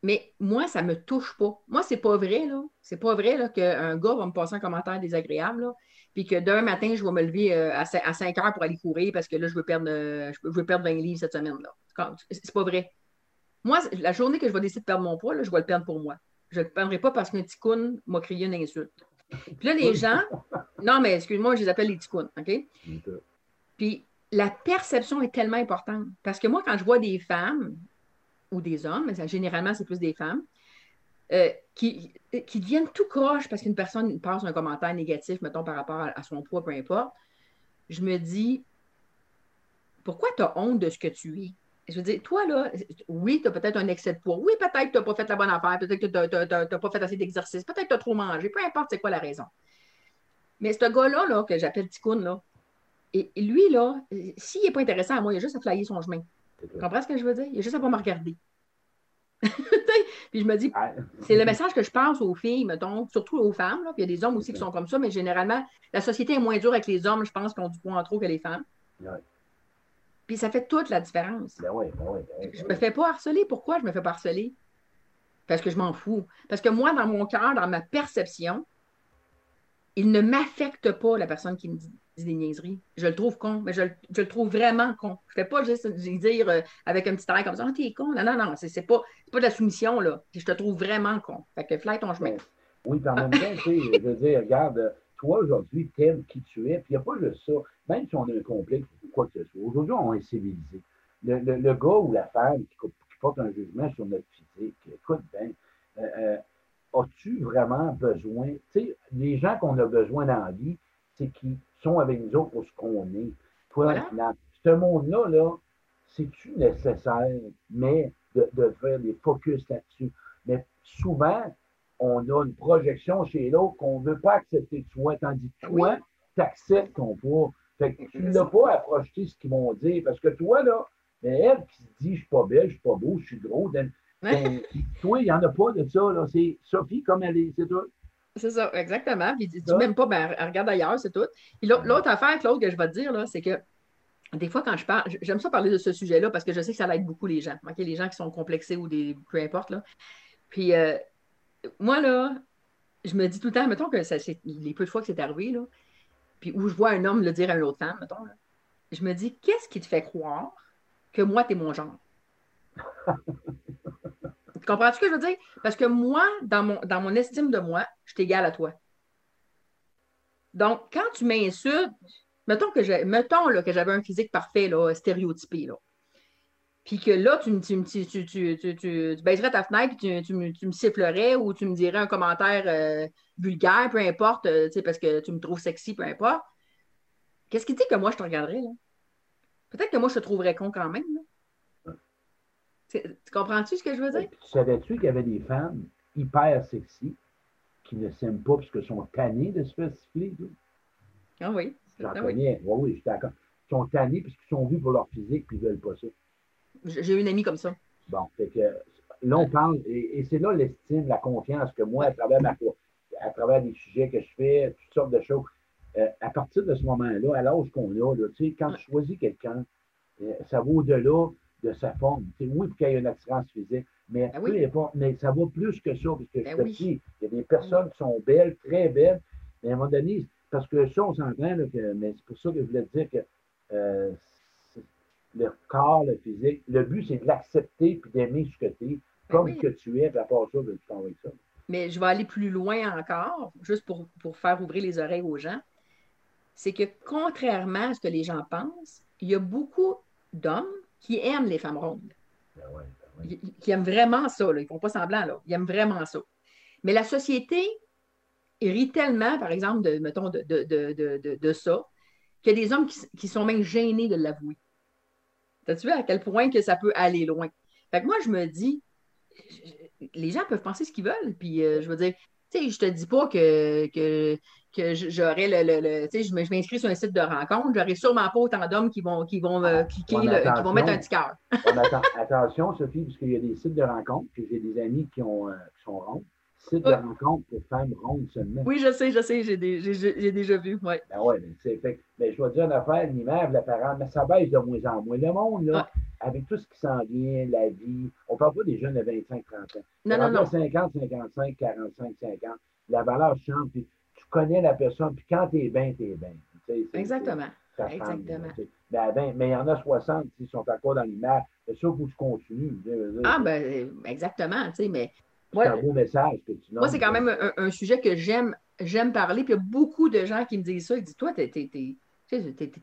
Mais moi, ça ne me touche pas. Moi, c'est pas vrai, là. C'est pas vrai là, qu'un gars va me passer un commentaire désagréable. Là puis que d'un matin, je vais me lever euh, à 5 heures pour aller courir parce que là, je veux perdre, euh, je veux perdre 20 livres cette semaine-là. C'est pas vrai. Moi, la journée que je vais décider de perdre mon poids, je vais le perdre pour moi. Je ne le perdrai pas parce qu'un ticoun m'a crié une insulte. Puis là, les gens, non, mais excuse-moi, je les appelle les ticounes, OK? Puis la perception est tellement importante parce que moi, quand je vois des femmes ou des hommes, mais généralement, c'est plus des femmes, euh, qui, qui deviennent tout croche parce qu'une personne passe un commentaire négatif, mettons, par rapport à, son poids, peu importe, je me dis, pourquoi tu as honte de ce que tu es? Je veux dire, toi, là, oui, tu as peut-être un excès de poids. Oui, peut-être que tu n'as pas fait la bonne affaire. Peut-être que tu n'as pas fait assez d'exercice. Peut-être que tu as trop mangé. Peu importe, c'est quoi la raison. Mais ce gars-là, là, que j'appelle Ticoun, là, et, lui, là, s'il n'est pas intéressant à moi, il a juste à flyer son chemin. Tu comprends ce que je veux dire? Il a juste à pas me regarder. puis je me dis, c'est le message que je pense aux filles, mettons, surtout aux femmes. Puis il y a des hommes aussi qui sont comme ça, mais généralement, la société est moins dure avec les hommes, je pense, qui ont du poids en trop que les femmes. Puis ça fait toute la différence. Ben ben ben je ne me fais pas harceler. Pourquoi je me fais pas harceler? Parce que je m'en fous. Parce que moi, dans mon cœur, dans ma perception, il ne m'affecte pas la personne qui me dit des niaiseries. Je le trouve con, mais je, le trouve vraiment con. Je ne fais pas juste dire euh, avec un petit air comme ça, oh, t'es con. Non, non, non, c'est pas, pas de la soumission, là. Je te trouve vraiment con. Fait que fly ton chemin. Oui, en même temps, tu sais, je veux dire, regarde, toi aujourd'hui, t'aimes qui tu es, puis il n'y a pas juste ça. Même si on a un complexe ou quoi que ce soit, aujourd'hui, on est civilisé. Le, le, gars ou la femme qui, porte un jugement sur notre physique, écoute bien, euh, euh, as-tu vraiment besoin, tu sais, les gens qu'on a besoin dans la vie, c'est qui sont avec nous autres pour ce qu'on est. Toi, ce monde-là, là, c'est-tu nécessaire, mais de, de, faire des focus là-dessus? Mais souvent, on a une projection chez l'autre qu'on ne veut pas accepter de soi, tandis que toi, tu acceptes ton poids. Fait que tu n'as pas à projeter ce qu'ils vont dire. Parce que toi, là, mais elle qui se dit Je suis pas belle, je suis pas beau, je suis gros. Ben, toi, il n'y en a pas de ça. C'est Sophie comme elle est, c'est tout. C'est ça, exactement. Puis dis même pas, ben, regarde ailleurs, c'est tout. Puis l'autre affaire, Claude, que je vais te dire, là, c'est que des fois, quand je parle, j'aime ça parler de ce sujet-là parce que je sais que ça aide beaucoup les gens. Les gens qui sont complexés ou des. peu importe. Là. Puis euh, moi, là, je me dis tout le temps, mettons que ça, les peu de fois que c'est arrivé, là, puis où je vois un homme le dire à une autre femme, mettons, je me dis, qu'est-ce qui te fait croire que moi, tu es mon genre? tu comprends ce que je veux dire? Parce que moi, dans mon, dans mon estime de moi, je t'égale à toi. Donc, quand tu m'insultes, mettons que j'ai, mettons là, que j'avais un physique parfait, là, stéréotypé, là. Puis que là, tu, tu, tu, tu baisserais ta fenêtre, puis tu, me sifflerais ou tu me dirais un commentaire euh, vulgaire, peu importe, euh, parce que tu me trouves sexy, peu importe. Qu'est-ce qui dit que moi, je te regarderais? Là? Peut-être que moi, je te trouverais con quand même. Tu comprends-tu ce que je veux dire? Tu savais-tu qu'il y avait des femmes hyper sexy qui ne s'aiment pas parce qu'elles sont tannées de se faire siffler? Ah oui. J'en ah connais. Oui, oui, je suis d'accord. Ils sont tannés parce qu'ils sont vus pour leur physique et ils ne veulent pas ça. J'ai une amie comme ça. Bon, fait que là, on parle, et, c'est là l'estime, la confiance que moi, à travers ma à travers des sujets que je fais, toutes sortes de choses, euh, à partir de ce moment-là, à l'âge qu'on a, là, quand tu choisis quelqu'un, euh, ça va au-delà de sa forme. oui, pour qu'il y ait une attirance physique, mais, ben mais ça va plus que ça, parce que ben je te dis, il y a des personnes qui sont belles, très belles, mais à un moment donné, parce que ça, on s'entend, mais c'est pour ça que je voulais te dire que euh, le corps, le physique, le but, c'est de l'accepter puis d'aimer ce que tu es, ben comme que tu es, puis à part ça, ben, tu t'en vas ça. Mais je vais aller plus loin encore, juste pour, pour faire ouvrir les oreilles aux gens. C'est que contrairement à ce que les gens pensent, il y a beaucoup d'hommes qui aiment les femmes rondes. Ben ben qui aiment vraiment ça. Là. Ils ne font pas semblant. Là. Ils aiment vraiment ça. Mais la société rit tellement, par exemple, de, mettons, de, de, de ça, qu'il y a des hommes qui, sont même gênés de l'avouer. Tu vu à quel point que ça peut aller loin? Fait que moi, je me dis, les gens peuvent penser ce qu'ils veulent. Puis, euh, je veux dire, tu sais, je te dis pas que, que, que j'aurais le, tu sais, je m'inscris sur un site de rencontre, j'aurais sûrement pas autant d'hommes qui vont, qui vont euh, cliquer, qui vont mettre un petit cœur. attention, Sophie, parce qu'il y a des sites de rencontre, puis j'ai des amis qui, ont, euh, qui sont ronds site de rencontre pour femmes rondes seulement. Oui, je sais, je sais, j'ai déjà vu. Ouais. Ben oui, mais, c'est fait, mais je vais dire une affaire, l'image, l'apparence, mais ça baisse de moins en moins. Le monde, là, avec tout ce qui s'en vient, la vie, on ne parle pas des jeunes de 25-30 ans. Non, non, non. 50, 55, 45, 50, la valeur change, puis tu connais la personne, puis quand tu es bien, tu es bien. Exactement. Exactement. Ben, ben, mais il y en a 60 qui sont encore dans l'image. C'est sûr que tu continues. Ah, ben, exactement. Tu c'est un beau message que tu Moi, c'est quand même un, sujet que j'aime j'aime parler. Puis il y a beaucoup de gens qui me disent ça. Ils disent Toi, tu es,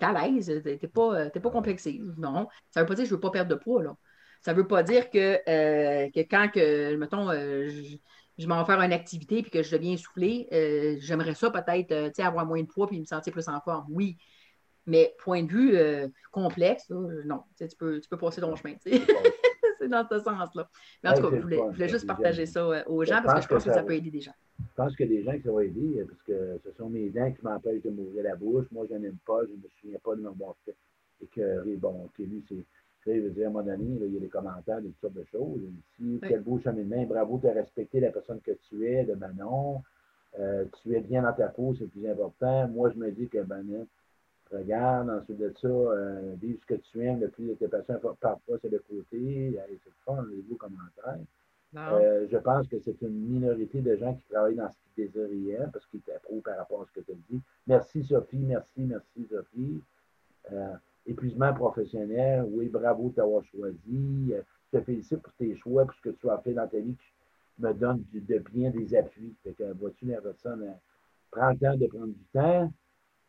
à l'aise, tu n'es pas, pas complexé. Non, ça ne veut pas dire que je ne veux pas perdre de poids. Là. Ça ne veut pas dire que, euh, que quand, que, mettons, euh, je, m'en vais faire une activité puis que je deviens essoufflé, euh, j'aimerais ça peut-être avoir moins de poids puis me sentir plus en forme. Oui. Mais point de vue complexe, non. Tu peux, tu peux passer ton chemin dans ce sens-là. Mais en tout cas, je voulais, juste partager ça euh, aux gens parce que je pense que, ça, peut aider des gens. Je pense qu'il y a des gens qui ça va aider parce que ce sont mes dents qui m'empêchent de m'ouvrir la bouche. Moi, je n'aime pas, je ne me souviens pas de m'avoir fait écœurer. Bon, ok, lui, c'est. Je veux dire, à un moment donné, il y a des commentaires, des sortes de choses. Ici, quel beau cheminement, bravo de respecter la personne que tu es, de Manon. Euh, tu es bien dans ta peau, c'est le plus important. Moi, je me dis que Manon, regarde, ensuite de ça, euh, dis ce que tu aimes, le plus de tes patients parfois c'est le côté, c'est le fun, les beaux commentaires. Euh, je pense que c'est une minorité de gens qui travaillent dans ce qu'ils désirent parce qu'ils t'approuvent par rapport à ce que tu as dit. Merci Sophie, merci, merci Sophie. Euh, épuisement professionnel, oui, bravo de t'avoir choisi. Euh, je te félicite pour tes choix, pour ce que tu as fait dans ta vie qui me donne de bien des appuis. Fait que, vois-tu, la personne prends le temps de prendre du temps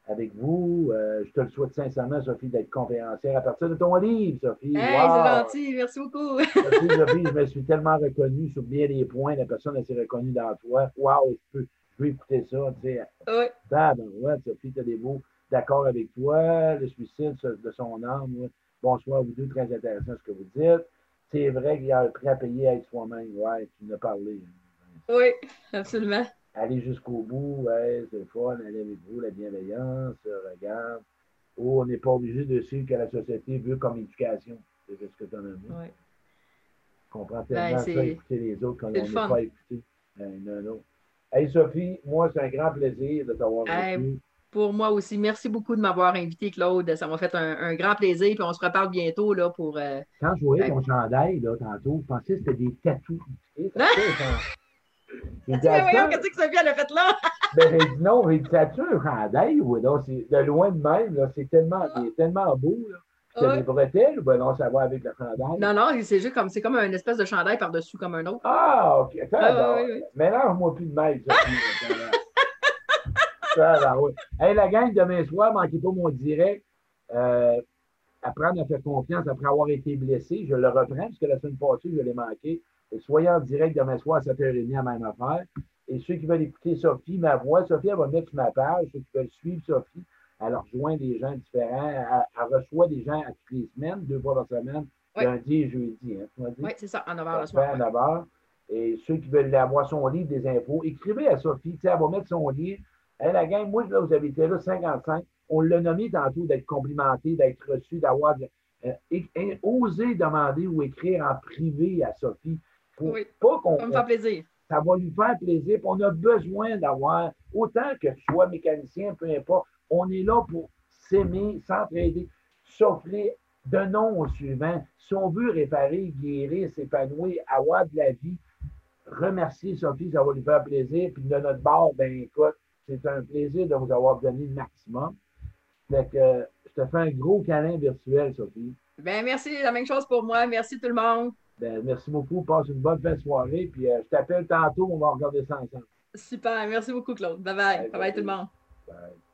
avec vous. Euh, je te le souhaite sincèrement, Sophie, d'être conférencière à partir de ton livre, Sophie. Hey, c'est gentil, merci beaucoup. merci, Sophie, je me suis tellement reconnu sur bien des points. La personne s'est reconnue dans toi. Waouh, je peux, je peux écouter ça. Tu sais. Oui. ouais, Sophie, tu as des beaux d'accord avec toi. Le suicide de son âme. Bonsoir, vous deux, très intéressant ce que vous dites. C'est vrai qu'il y a un prix à payer à être soi-même. Ouais, tu en as parlé. Oui, absolument aller jusqu'au bout, c'est le fun, aller avec vous, la bienveillance, regarde. Oh, on n'est pas obligé de suivre que la société veut comme éducation. C'est ce que tu en as dit. Oui. comprends tellement ben, ça, écouter les autres quand on n'est pas écouté. Ben, non, non. Hey Sophie, moi, c'est un grand plaisir de t'avoir hey, Pour moi aussi. Merci beaucoup de m'avoir invité, Claude. Ça m'a fait un, grand plaisir. Puis on se reparle bientôt là, pour. Euh, quand je voyais ben, ton chandail là, tantôt, je pensais que c'était des tatous. Mais voyons, qu'est-ce que Sophie, elle a fait là? ben, j'ai dit non, j'ai dit, ça tu un chandail ou non? C'est de loin de même, là, c'est tellement, ah. tellement beau, là. Tu ouais. des bretelles ou ben non, ça va avec le chandail? Non, non, c'est juste comme, c'est comme une espèce de chandail par-dessus comme un autre. Ah, OK. Ah, oui, oui. Mélange-moi plus de mail, Sophie. ça, oui. Hey, la gang, demain soir, manquez pas mon direct. Euh, apprendre à faire confiance après avoir été blessé. Je le reprends, parce que la semaine passée, je l'ai manqué. Soyez en direct demain soir à 7h30 à même affaire. Et ceux qui veulent écouter Sophie, ma voix, Sophie, elle va mettre sur ma page. Ceux qui veulent suivre Sophie, elle rejoint des gens différents. Elle, reçoit des gens à toutes les semaines, deux fois par semaine, lundi et jeudi. Hein, oui, c'est ça, en 9h le soir. En 9h. Et ceux qui veulent avoir son livre, des infos, écrivez à Sophie. Elle va mettre son livre. Elle, la gang, moi, là, vous avez été là 55 on l'a nommé tantôt d'être complimenté, d'être reçu, d'avoir. Euh, oser demander ou écrire en privé à Sophie. Pour pas qu'on. Ça me fait plaisir. Ça va lui faire plaisir. On a besoin d'avoir, autant que tu sois mécanicien, peu importe, on est là pour s'aimer, s'entraider, s'offrir de nom au suivant. Si on veut réparer, guérir, s'épanouir, avoir de la vie, remercier Sophie, ça va lui faire plaisir. Puis de notre bord, ben écoute, c'est un plaisir de vous avoir donné le maximum. Fait que je te fais un gros câlin virtuel, Sophie. Ben, merci, la même chose pour moi. Merci tout le monde. Ben, merci beaucoup. Passe une bonne fin de soirée. Puis euh, je t'appelle tantôt, on va regarder ça ensemble. Super. Merci beaucoup, Claude. Bye bye. Bye bye, tout le monde. Bye.